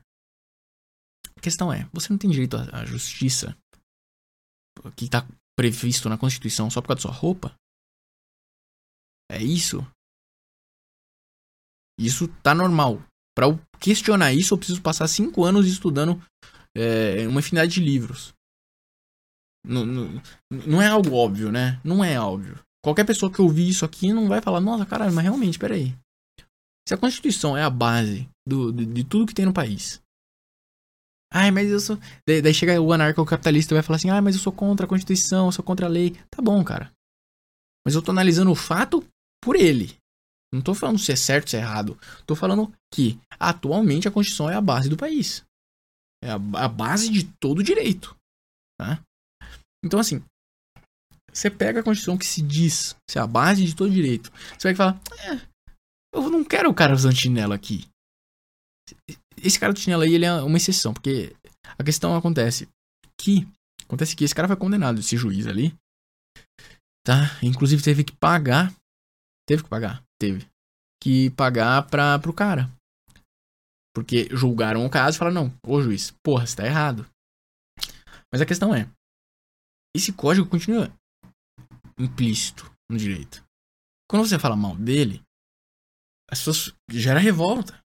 A questão é, você não tem direito à justiça que está previsto na Constituição só por causa da sua roupa? É isso? Isso tá normal. Para questionar isso, eu preciso passar cinco anos estudando é, uma infinidade de livros. Não, não, não é algo óbvio, né? Não é óbvio. Qualquer pessoa que ouvir isso aqui não vai falar, nossa, caralho, mas realmente, peraí. Se a Constituição é a base do, de, de tudo que tem no país. Ai, mas eu sou. Daí, chega o anarcocapitalista e vai falar assim: ai, mas eu sou contra a Constituição, eu sou contra a lei. Tá bom, cara. Mas eu tô analisando o fato por ele. Não tô falando se é certo se é errado. Tô falando que atualmente a Constituição é a base do país. É a, a base de todo direito. Tá? Então, assim, você pega a Constituição que se diz ser a base de todo direito. Você vai falar, é, eu não quero o cara usando chinelo aqui. Esse cara do chinelo aí, ele é uma exceção, porque a questão acontece que acontece que esse cara foi condenado, esse juiz ali, tá? Inclusive teve que pagar, teve que pagar teve que pagar pra, pro cara. Porque julgaram o caso e falaram, não, ô juiz, porra, você tá errado. Mas a questão é, esse código continua implícito no direito. Quando você fala mal dele, as pessoas gera revolta.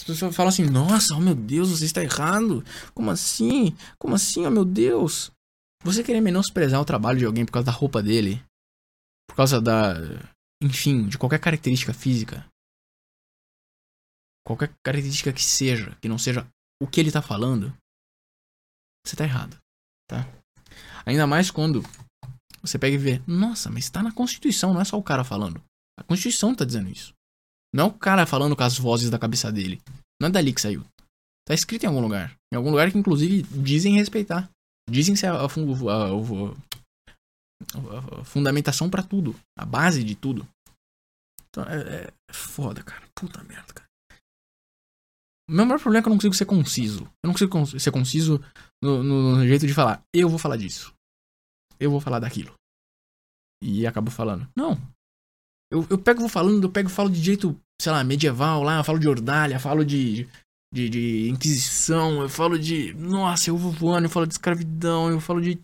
As pessoas falam assim, nossa, oh meu Deus, você está errado. Como assim? Como assim, oh meu Deus? Você querer menosprezar o trabalho de alguém por causa da roupa dele, por causa da. Enfim, de qualquer característica física. Qualquer característica que seja, que não seja o que ele tá falando, você tá errado, tá? Ainda mais quando você pega e vê, nossa, mas tá na Constituição, não é só o cara falando. A Constituição tá dizendo isso. Não é o cara falando com as vozes da cabeça dele. Não é dali que saiu. Tá escrito em algum lugar. Em algum lugar que, inclusive, dizem respeitar. Dizem ser a, a, a, fundamentação para tudo. A base de tudo. Então, é, é foda, cara. Puta merda, cara. O meu maior problema é que eu não consigo ser conciso. Eu não consigo ser conciso no, no, no jeito de falar. Eu vou falar disso. Eu vou falar daquilo. E acabo falando. Não, eu, eu pego vou falando, eu pego falo de jeito, sei lá, medieval lá, eu falo de ordalha, falo de, de, de Inquisição, eu falo de. Nossa, eu vou voando, eu falo de escravidão, eu falo de,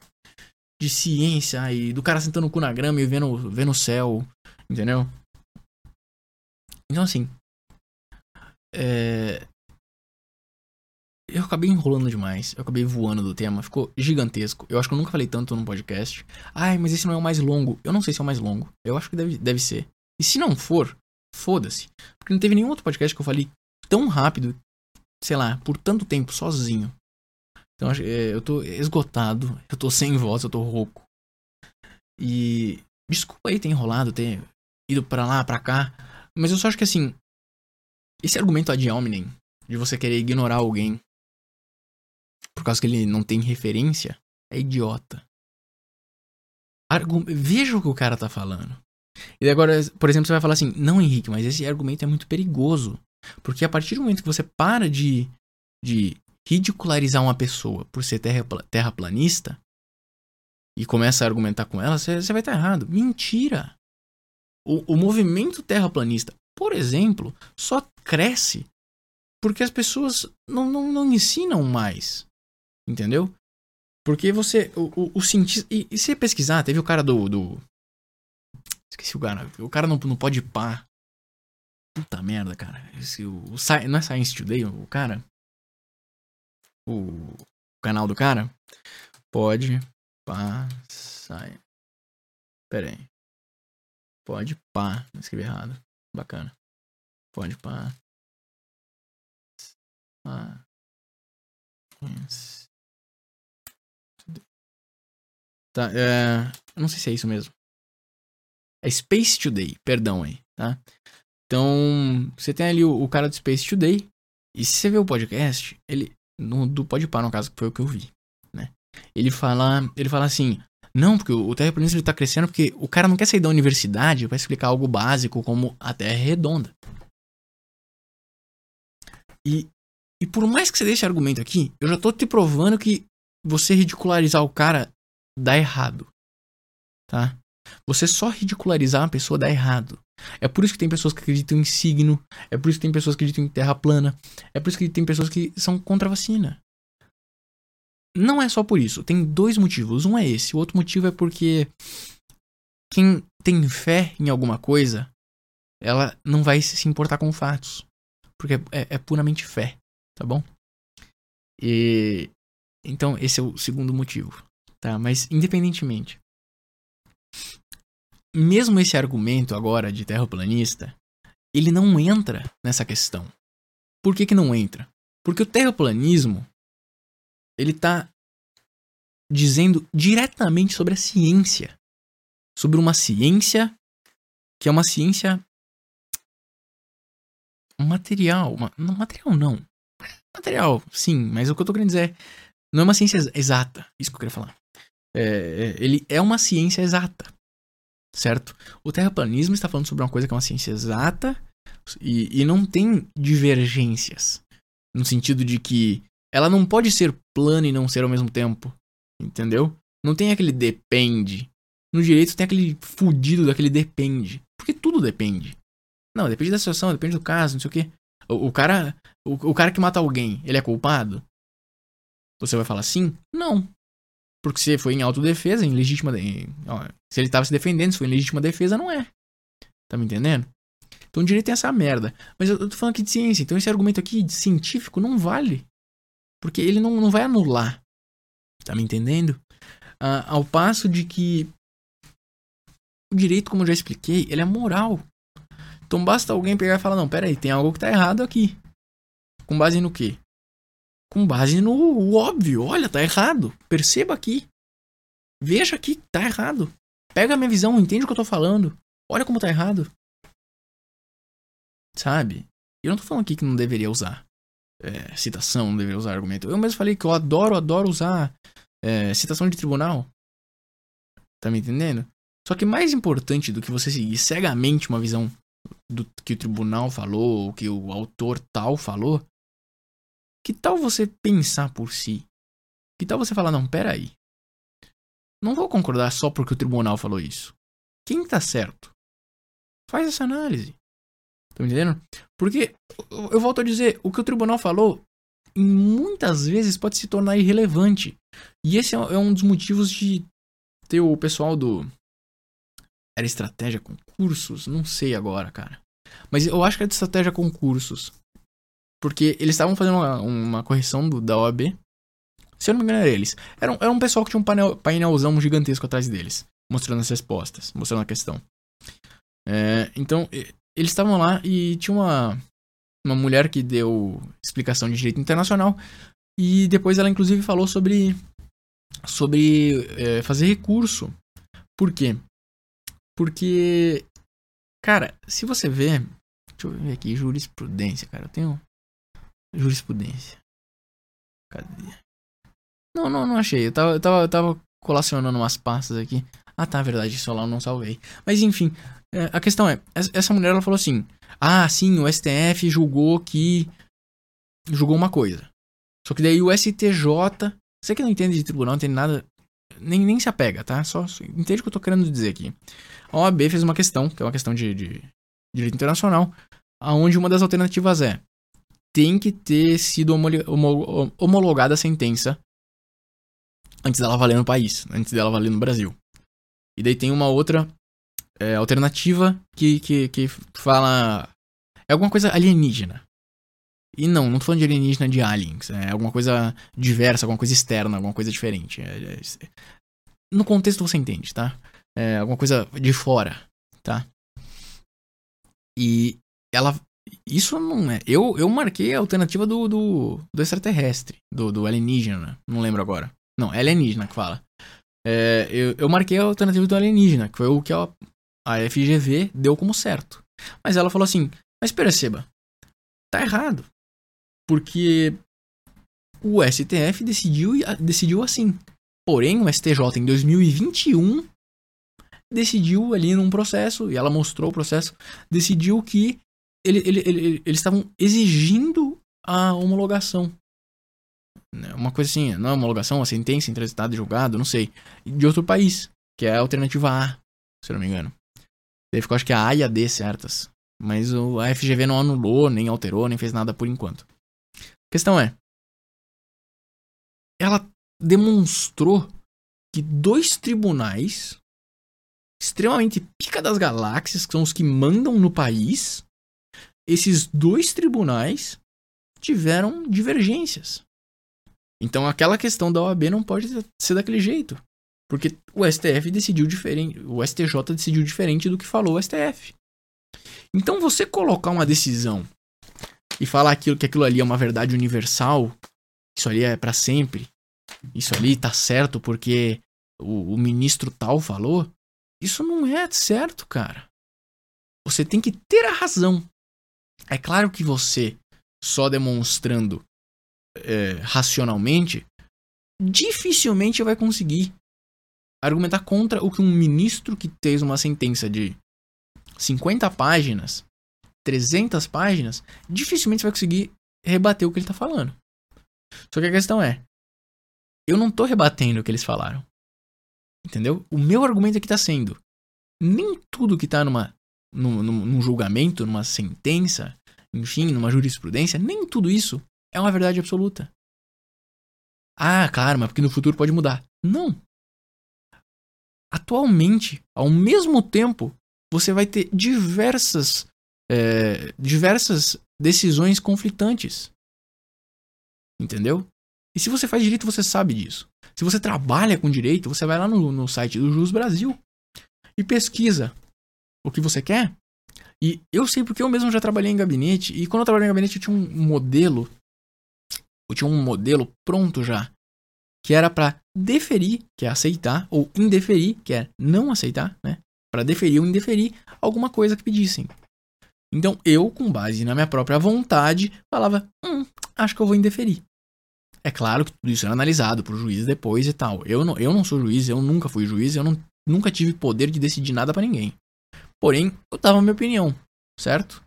de ciência e do cara sentando o cu na grama e vendo, vendo o céu, entendeu? Então assim. É, eu acabei enrolando demais. Eu acabei voando do tema. Ficou gigantesco. Eu acho que eu nunca falei tanto num podcast. Ai, mas esse não é o mais longo. Eu não sei se é o mais longo. Eu acho que deve, deve ser. E se não for, foda-se. Porque não teve nenhum outro podcast que eu falei tão rápido, sei lá, por tanto tempo, sozinho. Então é, eu tô esgotado. Eu tô sem voz, eu tô rouco. E. Desculpa aí ter enrolado, ter ido pra lá, pra cá. Mas eu só acho que assim. Esse argumento ad hominem, de você querer ignorar alguém por causa que ele não tem referência, é idiota. Argu Veja o que o cara tá falando. E agora, por exemplo, você vai falar assim: não, Henrique, mas esse argumento é muito perigoso. Porque a partir do momento que você para de, de ridicularizar uma pessoa por ser terra, terraplanista e começa a argumentar com ela, você, você vai estar errado. Mentira! O, o movimento terraplanista, por exemplo, só cresce porque as pessoas não, não, não ensinam mais. Entendeu? Porque você. O, o, o cientista. E, e se pesquisar, teve o cara do. do... Esqueci o cara. O cara não, não pode pá. Puta merda, cara. Esse, o, o, não é Science Today, o cara? O, canal do cara? Pode pá. Sai. Pera aí. Pode pá. Escrevi errado. Bacana. Pode pá. Tá, é, não sei se é isso mesmo. É Space Today, perdão aí, tá? Então, você tem ali o, o cara do Space Today. E se você vê o podcast, ele. No, do Podpah, no caso, que foi o que eu vi, né? Ele fala. Ele fala assim. Não, porque o terraplanismo está crescendo porque o cara não quer sair da universidade para explicar algo básico como a Terra é redonda. E, e por mais que você deixe argumento aqui, eu já tô te provando que você ridicularizar o cara dá errado. Tá? Você só ridicularizar uma pessoa dá errado. É por isso que tem pessoas que acreditam em signo. É por isso que tem pessoas que acreditam em terra plana. É por isso que tem pessoas que são contra a vacina. Não é só por isso. Tem dois motivos. Um é esse. O outro motivo é porque quem tem fé em alguma coisa, ela não vai se importar com fatos. Porque é, é puramente fé. Tá bom? E. Então, esse é o segundo motivo. Tá? Mas independentemente. Mesmo esse argumento agora de terraplanista, ele não entra nessa questão. Por que, que não entra? Porque o terraplanismo ele está dizendo diretamente sobre a ciência. Sobre uma ciência que é uma ciência material. Uma, não, material não. Material, sim, mas o que eu tô querendo dizer é, não é uma ciência exata. Isso que eu queria falar. É, é, ele é uma ciência exata, certo? O terraplanismo está falando sobre uma coisa que é uma ciência exata e, e não tem divergências. No sentido de que ela não pode ser plana e não ser ao mesmo tempo. Entendeu? Não tem aquele depende. No direito tem aquele fudido daquele depende. Porque tudo depende. Não, depende da situação, depende do caso, não sei o quê. O, o cara. O, o, cara que mata alguém, ele é culpado? Você vai falar sim? Não. Porque se foi em autodefesa, em legítima. Em, se ele estava se defendendo, se foi em legítima defesa, não é. Tá me entendendo? Então o direito tem essa merda. Mas eu, eu tô falando aqui de ciência, então esse argumento aqui científico não vale. Porque ele não, não vai anular. Tá me entendendo? Ah, ao passo de que o direito, como eu já expliquei, ele é moral. Então basta alguém pegar e falar, não, peraí, tem algo que tá errado aqui. Com base no quê? Com base no óbvio. Olha, tá errado. Perceba aqui. Veja aqui, tá errado. Pega a minha visão, entende o que eu tô falando. Olha como tá errado. Sabe? Eu não tô falando aqui que não deveria usar é, citação, não deveria usar argumento. Eu mesmo falei que eu adoro, adoro usar é, citação de tribunal. Tá me entendendo? Só que mais importante do que você seguir cegamente uma visão do que o tribunal falou, ou que o autor tal falou, que tal você pensar por si? Que tal você falar, não, peraí. Não vou concordar só porque o tribunal falou isso. Quem tá certo? Faz essa análise. Tá me entendendo? Porque, eu volto a dizer, o que o tribunal falou, muitas vezes pode se tornar irrelevante. E esse é, é um dos motivos de ter o pessoal do. Era estratégia concursos? Não sei agora, cara. Mas eu acho que é de estratégia concursos. Porque eles estavam fazendo uma, uma correção do, da OAB. Se eu não me engano, era eles. Era um, era um pessoal que tinha um painel, painelzão gigantesco atrás deles. Mostrando as respostas, mostrando a questão. É, então, eles estavam lá e tinha uma, uma mulher que deu explicação de direito internacional. E depois ela, inclusive, falou sobre, sobre é, fazer recurso. Por quê? Porque, cara, se você vê. Deixa eu ver aqui, jurisprudência, cara. Eu tenho. Jurisprudência. Cadê? Não, não, não achei. Eu tava, eu tava, eu tava colacionando umas pastas aqui. Ah, tá, verdade, isso lá eu não salvei. Mas enfim, é, a questão é, essa mulher ela falou assim: "Ah, sim, o STF julgou que julgou uma coisa. Só que daí o STJ, você que não entende de tribunal, não entende nada, nem, nem se apega, tá? Só entende o que eu tô querendo dizer aqui. A OAB fez uma questão, que é uma questão de, de, direito internacional, aonde uma das alternativas é tem que ter sido homologada a sentença antes dela valer no país, antes dela valer no Brasil. E daí tem uma outra é, alternativa que, que, que fala. É alguma coisa alienígena. E não, não tô falando de alienígena de aliens. É alguma coisa diversa, alguma coisa externa, alguma coisa diferente. É, é, no contexto você entende, tá? É alguma coisa de fora, tá? E ela. Isso não é. Eu, eu marquei a alternativa do, do, do extraterrestre, do, do alienígena. Não lembro agora. Não, é alienígena que fala. É, eu, eu marquei a alternativa do alienígena, que foi o que a, a FGV deu como certo. Mas ela falou assim: Mas perceba, tá errado. Porque o STF decidiu, decidiu assim. Porém, o STJ em 2021 decidiu ali num processo, e ela mostrou o processo, decidiu que ele, ele, ele, eles estavam exigindo a homologação. Né, uma coisa assim, não é homologação, uma sentença intransitada e julgado, não sei. De outro país, que é a alternativa A, se eu não me engano. Daí ficou acho que a A e a D certas. Mas o, a FGV não anulou, nem alterou, nem fez nada por enquanto. A questão é. Ela demonstrou que dois tribunais extremamente pica das galáxias, que são os que mandam no país, esses dois tribunais tiveram divergências. Então aquela questão da OAB não pode ser daquele jeito. Porque o STF decidiu diferente, o STJ decidiu diferente do que falou o STF. Então você colocar uma decisão e falar aquilo que aquilo ali é uma verdade universal, isso ali é para sempre, isso ali tá certo porque o, o ministro tal falou, isso não é certo, cara. Você tem que ter a razão. É claro que você só demonstrando é, racionalmente dificilmente vai conseguir argumentar contra o que um ministro que fez uma sentença de 50 páginas, 300 páginas, dificilmente vai conseguir rebater o que ele está falando. Só que a questão é, eu não estou rebatendo o que eles falaram. Entendeu? O meu argumento aqui está sendo, nem tudo que está numa, num, num julgamento, numa sentença, enfim, numa jurisprudência, nem tudo isso é uma verdade absoluta. Ah, claro, mas porque no futuro pode mudar. Não. Atualmente, ao mesmo tempo, você vai ter diversas é, diversas decisões conflitantes. Entendeu? E se você faz direito, você sabe disso. Se você trabalha com direito, você vai lá no, no site do Jus Brasil e pesquisa o que você quer. E eu sei porque eu mesmo já trabalhei em gabinete. E quando eu trabalhei em gabinete, eu tinha um modelo. Eu tinha um modelo pronto já. Que era para deferir, que é aceitar, ou indeferir, que é não aceitar, né? Para deferir ou indeferir alguma coisa que pedissem. Então eu, com base na minha própria vontade, falava: hum, acho que eu vou indeferir. É claro que tudo isso era analisado por juiz depois e tal. Eu não, eu não sou juiz, eu nunca fui juiz, eu não, nunca tive poder de decidir nada para ninguém. Porém, eu dava minha opinião, certo?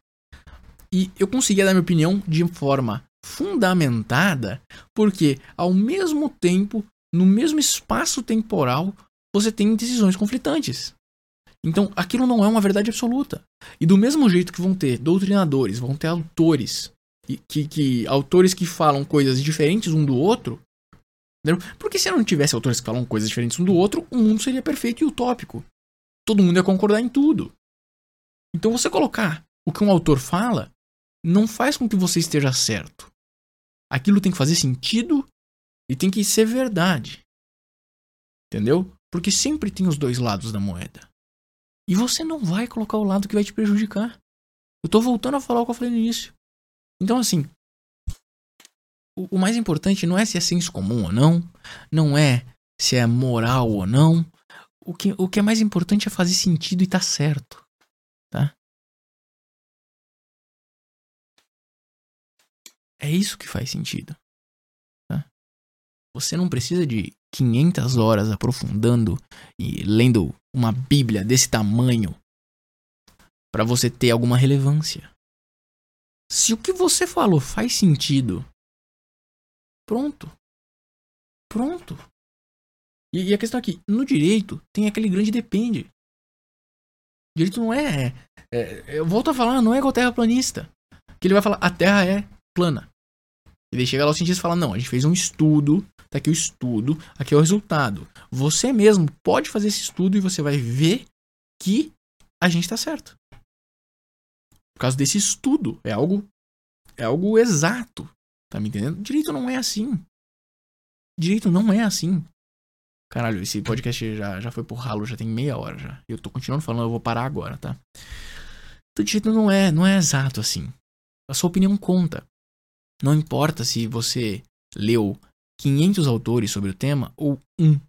E eu conseguia dar minha opinião de forma fundamentada, porque ao mesmo tempo, no mesmo espaço temporal, você tem decisões conflitantes. Então, aquilo não é uma verdade absoluta. E do mesmo jeito que vão ter doutrinadores, vão ter autores que, que autores que falam coisas diferentes um do outro. Entendeu? Porque se não tivesse autores que falam coisas diferentes um do outro, o mundo seria perfeito e utópico. Todo mundo ia concordar em tudo. Então você colocar o que um autor fala não faz com que você esteja certo. Aquilo tem que fazer sentido e tem que ser verdade. Entendeu? Porque sempre tem os dois lados da moeda. E você não vai colocar o lado que vai te prejudicar. Eu tô voltando a falar o que eu falei no início. Então, assim, o, o mais importante não é se é senso comum ou não, não é se é moral ou não. O que, o que é mais importante é fazer sentido e tá certo, tá? É isso que faz sentido. Tá? Você não precisa de 500 horas aprofundando e lendo uma Bíblia desse tamanho para você ter alguma relevância. Se o que você falou faz sentido, pronto. Pronto. E, e a questão aqui, no direito tem aquele grande depende. Direito não é, é, Eu volto a falar, não é igual terraplanista. Que ele vai falar, a terra é plana. E daí chega lá o cientista e fala, não, a gente fez um estudo, tá aqui o estudo, aqui é o resultado. Você mesmo pode fazer esse estudo e você vai ver que a gente tá certo. Por causa desse estudo. É algo. É algo exato. Tá me entendendo? Direito não é assim. Direito não é assim. Caralho, esse podcast já, já foi por ralo, já tem meia hora já. Eu tô continuando falando, eu vou parar agora, tá? Então, direito não é, não é exato assim. A sua opinião conta. Não importa se você leu 500 autores sobre o tema ou um.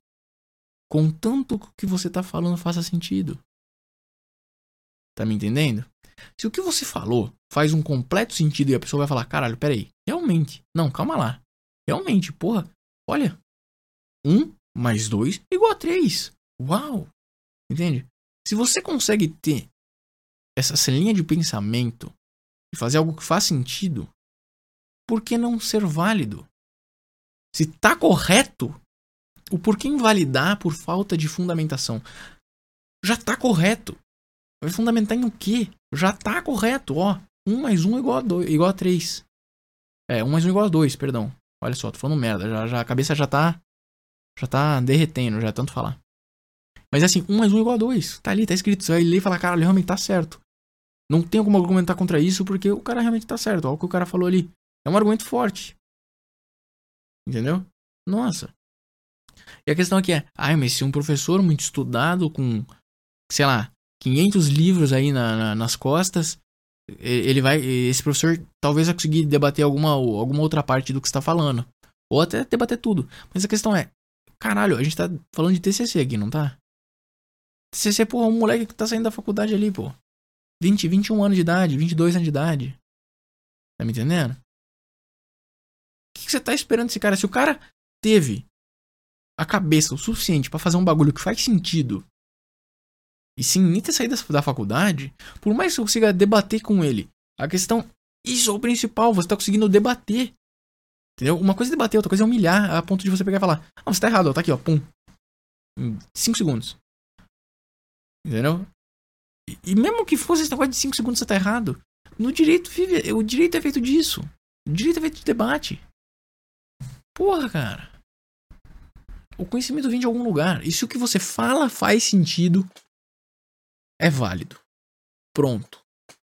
Contanto que o que você tá falando faça sentido. Tá me entendendo? Se o que você falou faz um completo sentido e a pessoa vai falar, caralho, peraí, realmente, não, calma lá. Realmente, porra, olha, um mais dois igual a três. Uau! Entende? Se você consegue ter essa linha de pensamento e fazer algo que faz sentido, por que não ser válido? Se tá correto, o porquê invalidar por falta de fundamentação? Já tá correto. Vai fundamentar em o quê? Já tá correto, ó. 1 mais 1 é igual a, 2, igual a 3. É, 1 mais 1 é igual a 2, perdão. Olha só, tô falando merda. Já, já, a cabeça já tá. Já tá derretendo, já é tanto falar. Mas assim, 1 mais 1 é igual a 2. Tá ali, tá escrito. Você vai ler e falar, cara, realmente tá certo. Não tem como argumentar contra isso porque o cara realmente tá certo. Olha o que o cara falou ali. É um argumento forte. Entendeu? Nossa. E a questão aqui é, ai, mas se um professor muito estudado com, sei lá, 500 livros aí na, na, nas costas, ele vai, esse professor talvez vai conseguir debater alguma, alguma outra parte do que está falando, ou até debater tudo. Mas a questão é, caralho, a gente tá falando de TCC aqui, não tá? TCC, porra, um moleque que tá saindo da faculdade ali, pô. 20, 21 anos de idade, 22 anos de idade. Tá me entendendo? O que, você tá esperando desse cara? Se o cara teve a cabeça o suficiente para fazer um bagulho que faz sentido e sim nem ter saído da faculdade, por mais que você consiga debater com ele, a questão, isso é o principal, você tá conseguindo debater. Entendeu? Uma coisa é debater, outra coisa é humilhar, a ponto de você pegar e falar, ah, você tá errado, ó, tá aqui, ó, pum. Em 5 segundos. Entendeu? E, e, mesmo que fosse esse negócio de 5 segundos você tá errado, no direito, vive, o direito é feito disso. O direito é feito de debate. Porra, cara. O conhecimento vem de algum lugar. E se o que você fala faz sentido, é válido. Pronto.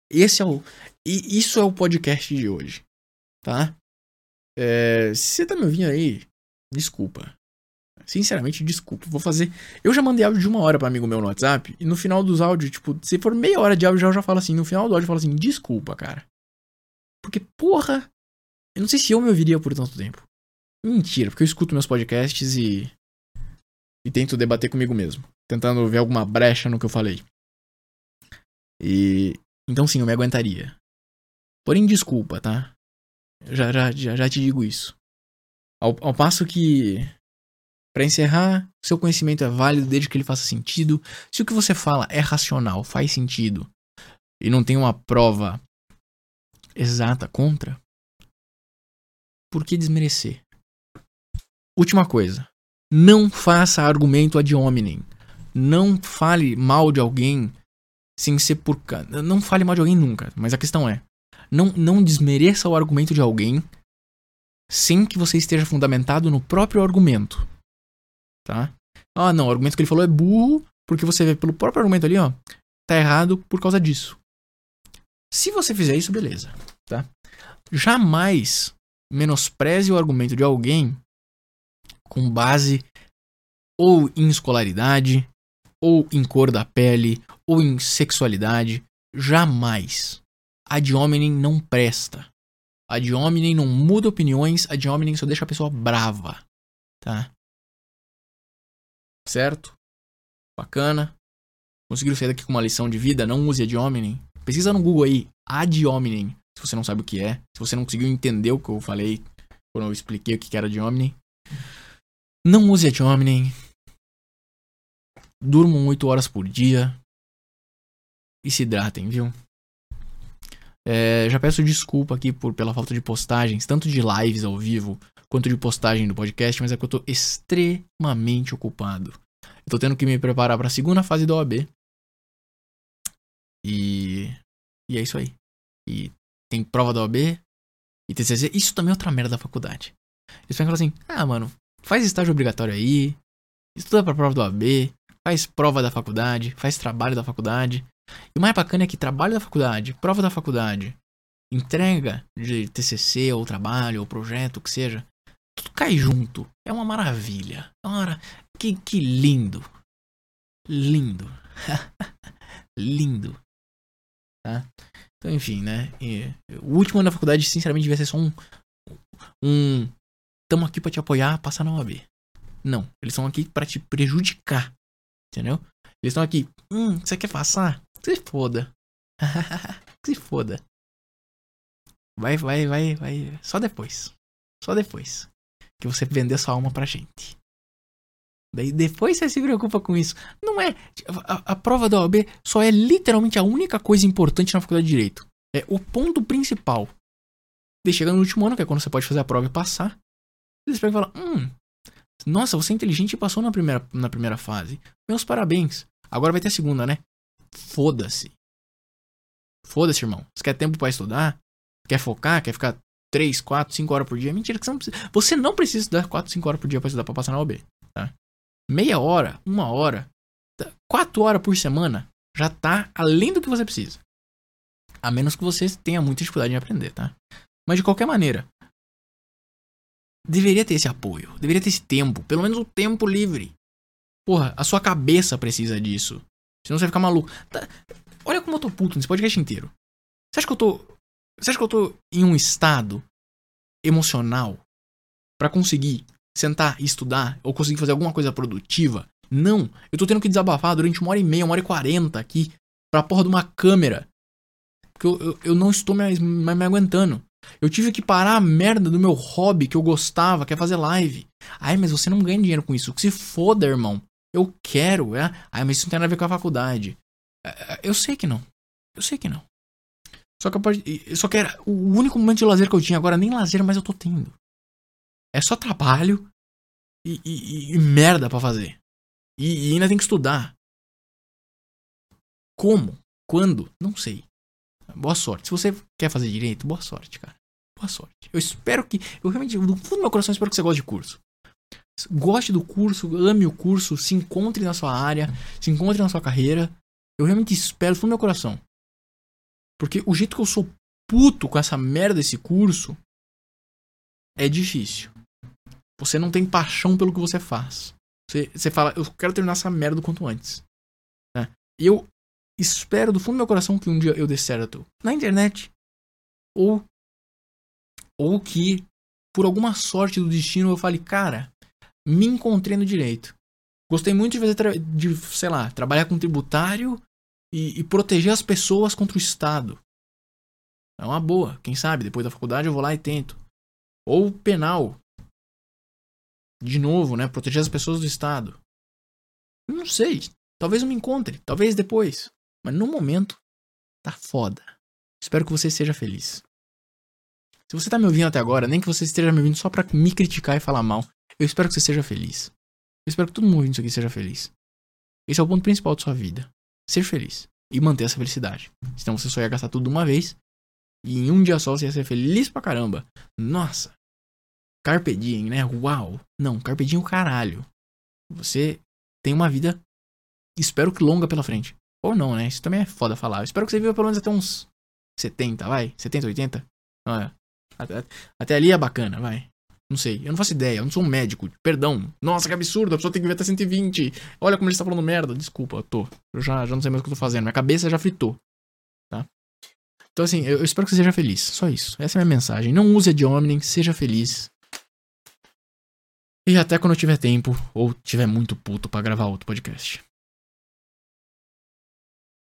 esse é o. E isso é o podcast de hoje. Tá? É, se você tá me ouvindo aí, desculpa. Sinceramente, desculpa. Vou fazer. Eu já mandei áudio de uma hora pra amigo meu no WhatsApp. E no final dos áudios, tipo, se for meia hora de áudio, eu já falo assim. No final do áudio, eu falo assim: desculpa, cara. Porque, porra. Eu não sei se eu me ouviria por tanto tempo. Mentira, porque eu escuto meus podcasts e. E tento debater comigo mesmo. Tentando ver alguma brecha no que eu falei. E. Então sim, eu me aguentaria. Porém, desculpa, tá? Já, já, já, já te digo isso. Ao, ao passo que. Para encerrar, seu conhecimento é válido desde que ele faça sentido. Se o que você fala é racional, faz sentido e não tem uma prova exata contra, por que desmerecer? Última coisa. Não faça argumento ad hominem. Não fale mal de alguém sem ser por. Não fale mal de alguém nunca. Mas a questão é: não, não desmereça o argumento de alguém sem que você esteja fundamentado no próprio argumento. Tá? Ah, não, o argumento que ele falou é burro, porque você vê pelo próprio argumento ali, ó, tá errado por causa disso. Se você fizer isso, beleza, tá? Jamais menospreze o argumento de alguém com base ou em escolaridade, ou em cor da pele, ou em sexualidade. Jamais. A de hominem não presta. A de hominem não muda opiniões, a de hominem só deixa a pessoa brava. Tá? Certo? Bacana. Conseguiram sair daqui com uma lição de vida? Não use a de hominem. Pesquisa no Google aí, a de hominem. Se você não sabe o que é. Se você não conseguiu entender o que eu falei quando eu expliquei o que era de hominem. Não use a de hominem. Durmam 8 horas por dia. E se hidratem, viu? É, já peço desculpa aqui por, pela falta de postagens, tanto de lives ao vivo quanto de postagem do podcast, mas é que eu tô extremamente ocupado. Eu tô tendo que me preparar para a segunda fase da OAB. E, e é isso aí. E tem prova da OAB e TCC. Isso também é outra merda da faculdade. Eles falam assim: ah, mano, faz estágio obrigatório aí, estuda pra prova da OAB, faz prova da faculdade, faz trabalho da faculdade. E o mais bacana é que trabalho da faculdade, prova da faculdade, entrega de TCC ou trabalho ou projeto, o que seja, tudo cai junto. É uma maravilha. É que, que lindo. Lindo. [laughs] lindo. Tá? Então, enfim, né? E, o último ano da faculdade, sinceramente, devia ser só um. Um. Tamo aqui para te apoiar, passar na OAB. Não. Eles estão aqui para te prejudicar. Entendeu? Eles estão aqui. Hum, você quer passar? Se foda. [laughs] Se foda. Vai, vai, vai, vai. Só depois. Só depois. Que você vender sua alma pra gente. Daí depois você se preocupa com isso. Não é. A, a, prova da OAB só é literalmente a única coisa importante na faculdade de Direito. É o ponto principal. Daí chega no último ano, que é quando você pode fazer a prova e passar. Eles pegam e falam: Hum, nossa, você é inteligente e passou na primeira, na primeira fase. Meus parabéns. Agora vai ter a segunda, né? Foda-se. Foda-se, irmão. Você quer tempo para estudar? Quer focar? Quer ficar 3, 4, 5 horas por dia? Mentira, que você não precisa. Você não precisa estudar 4, 5 horas por dia pra estudar pra passar na OB. Tá? Meia hora, uma hora, tá? quatro horas por semana já tá além do que você precisa. A menos que você tenha muita dificuldade em aprender, tá? Mas de qualquer maneira, deveria ter esse apoio, deveria ter esse tempo, pelo menos o tempo livre. Porra, a sua cabeça precisa disso. Senão você vai ficar maluco. Tá, olha como eu tô puto nesse podcast inteiro. Você acha que eu tô. Você acha que eu tô em um estado emocional para conseguir sentar e estudar ou conseguir fazer alguma coisa produtiva? Não. Eu tô tendo que desabafar durante uma hora e meia, uma hora e quarenta aqui pra porra de uma câmera. Porque eu, eu, eu não estou mais, mais me aguentando. Eu tive que parar a merda do meu hobby que eu gostava, que é fazer live. Ai, mas você não ganha dinheiro com isso. Que se foda, irmão. Eu quero, é? Ah, mas isso não tem nada a ver com a faculdade. É, é, eu sei que não. Eu sei que não. Só que eu só que era o único momento de lazer que eu tinha agora, nem lazer mais eu tô tendo. É só trabalho e, e, e merda para fazer. E, e ainda tem que estudar. Como? Quando? Não sei. Boa sorte. Se você quer fazer direito, boa sorte, cara. Boa sorte. Eu espero que. Eu realmente, no fundo do meu coração, espero que você goste de curso. Goste do curso, ame o curso, se encontre na sua área, se encontre na sua carreira. Eu realmente espero do meu coração. Porque o jeito que eu sou puto com essa merda desse curso é difícil. Você não tem paixão pelo que você faz. Você, você fala, eu quero terminar essa merda o quanto antes. Né? E eu espero do fundo do meu coração que um dia eu dê certo na internet. Ou, ou que, por alguma sorte do destino, eu fale, cara, me encontrei no direito. Gostei muito de fazer, de, sei lá, trabalhar com tributário e, e proteger as pessoas contra o Estado. É uma boa. Quem sabe, depois da faculdade eu vou lá e tento. Ou penal. De novo, né? Proteger as pessoas do Estado. Não sei. Talvez eu me encontre. Talvez depois. Mas no momento, tá foda. Espero que você seja feliz. Se você tá me ouvindo até agora, nem que você esteja me ouvindo só pra me criticar e falar mal, eu espero que você seja feliz. Eu espero que todo mundo isso aqui seja feliz. Esse é o ponto principal da sua vida. Ser feliz. E manter essa felicidade. Senão você só ia gastar tudo de uma vez. E em um dia só você ia ser feliz pra caramba. Nossa. Carpe diem, né? Uau. Não, carpe diem é o caralho. Você tem uma vida, espero que longa pela frente. Ou não, né? Isso também é foda falar. Eu espero que você viva pelo menos até uns 70, vai? 70, 80? Ah, até, até ali é bacana, vai. Não sei, eu não faço ideia, eu não sou um médico. Perdão. Nossa, que absurdo, a pessoa tem que viver até 120. Olha como ele está falando merda. Desculpa, eu tô. Eu já, já não sei mais o que eu tô fazendo. Minha cabeça já fritou. Tá? Então, assim, eu, eu espero que você seja feliz. Só isso. Essa é a minha mensagem. Não use de Omni, seja feliz. E até quando eu tiver tempo ou tiver muito puto para gravar outro podcast.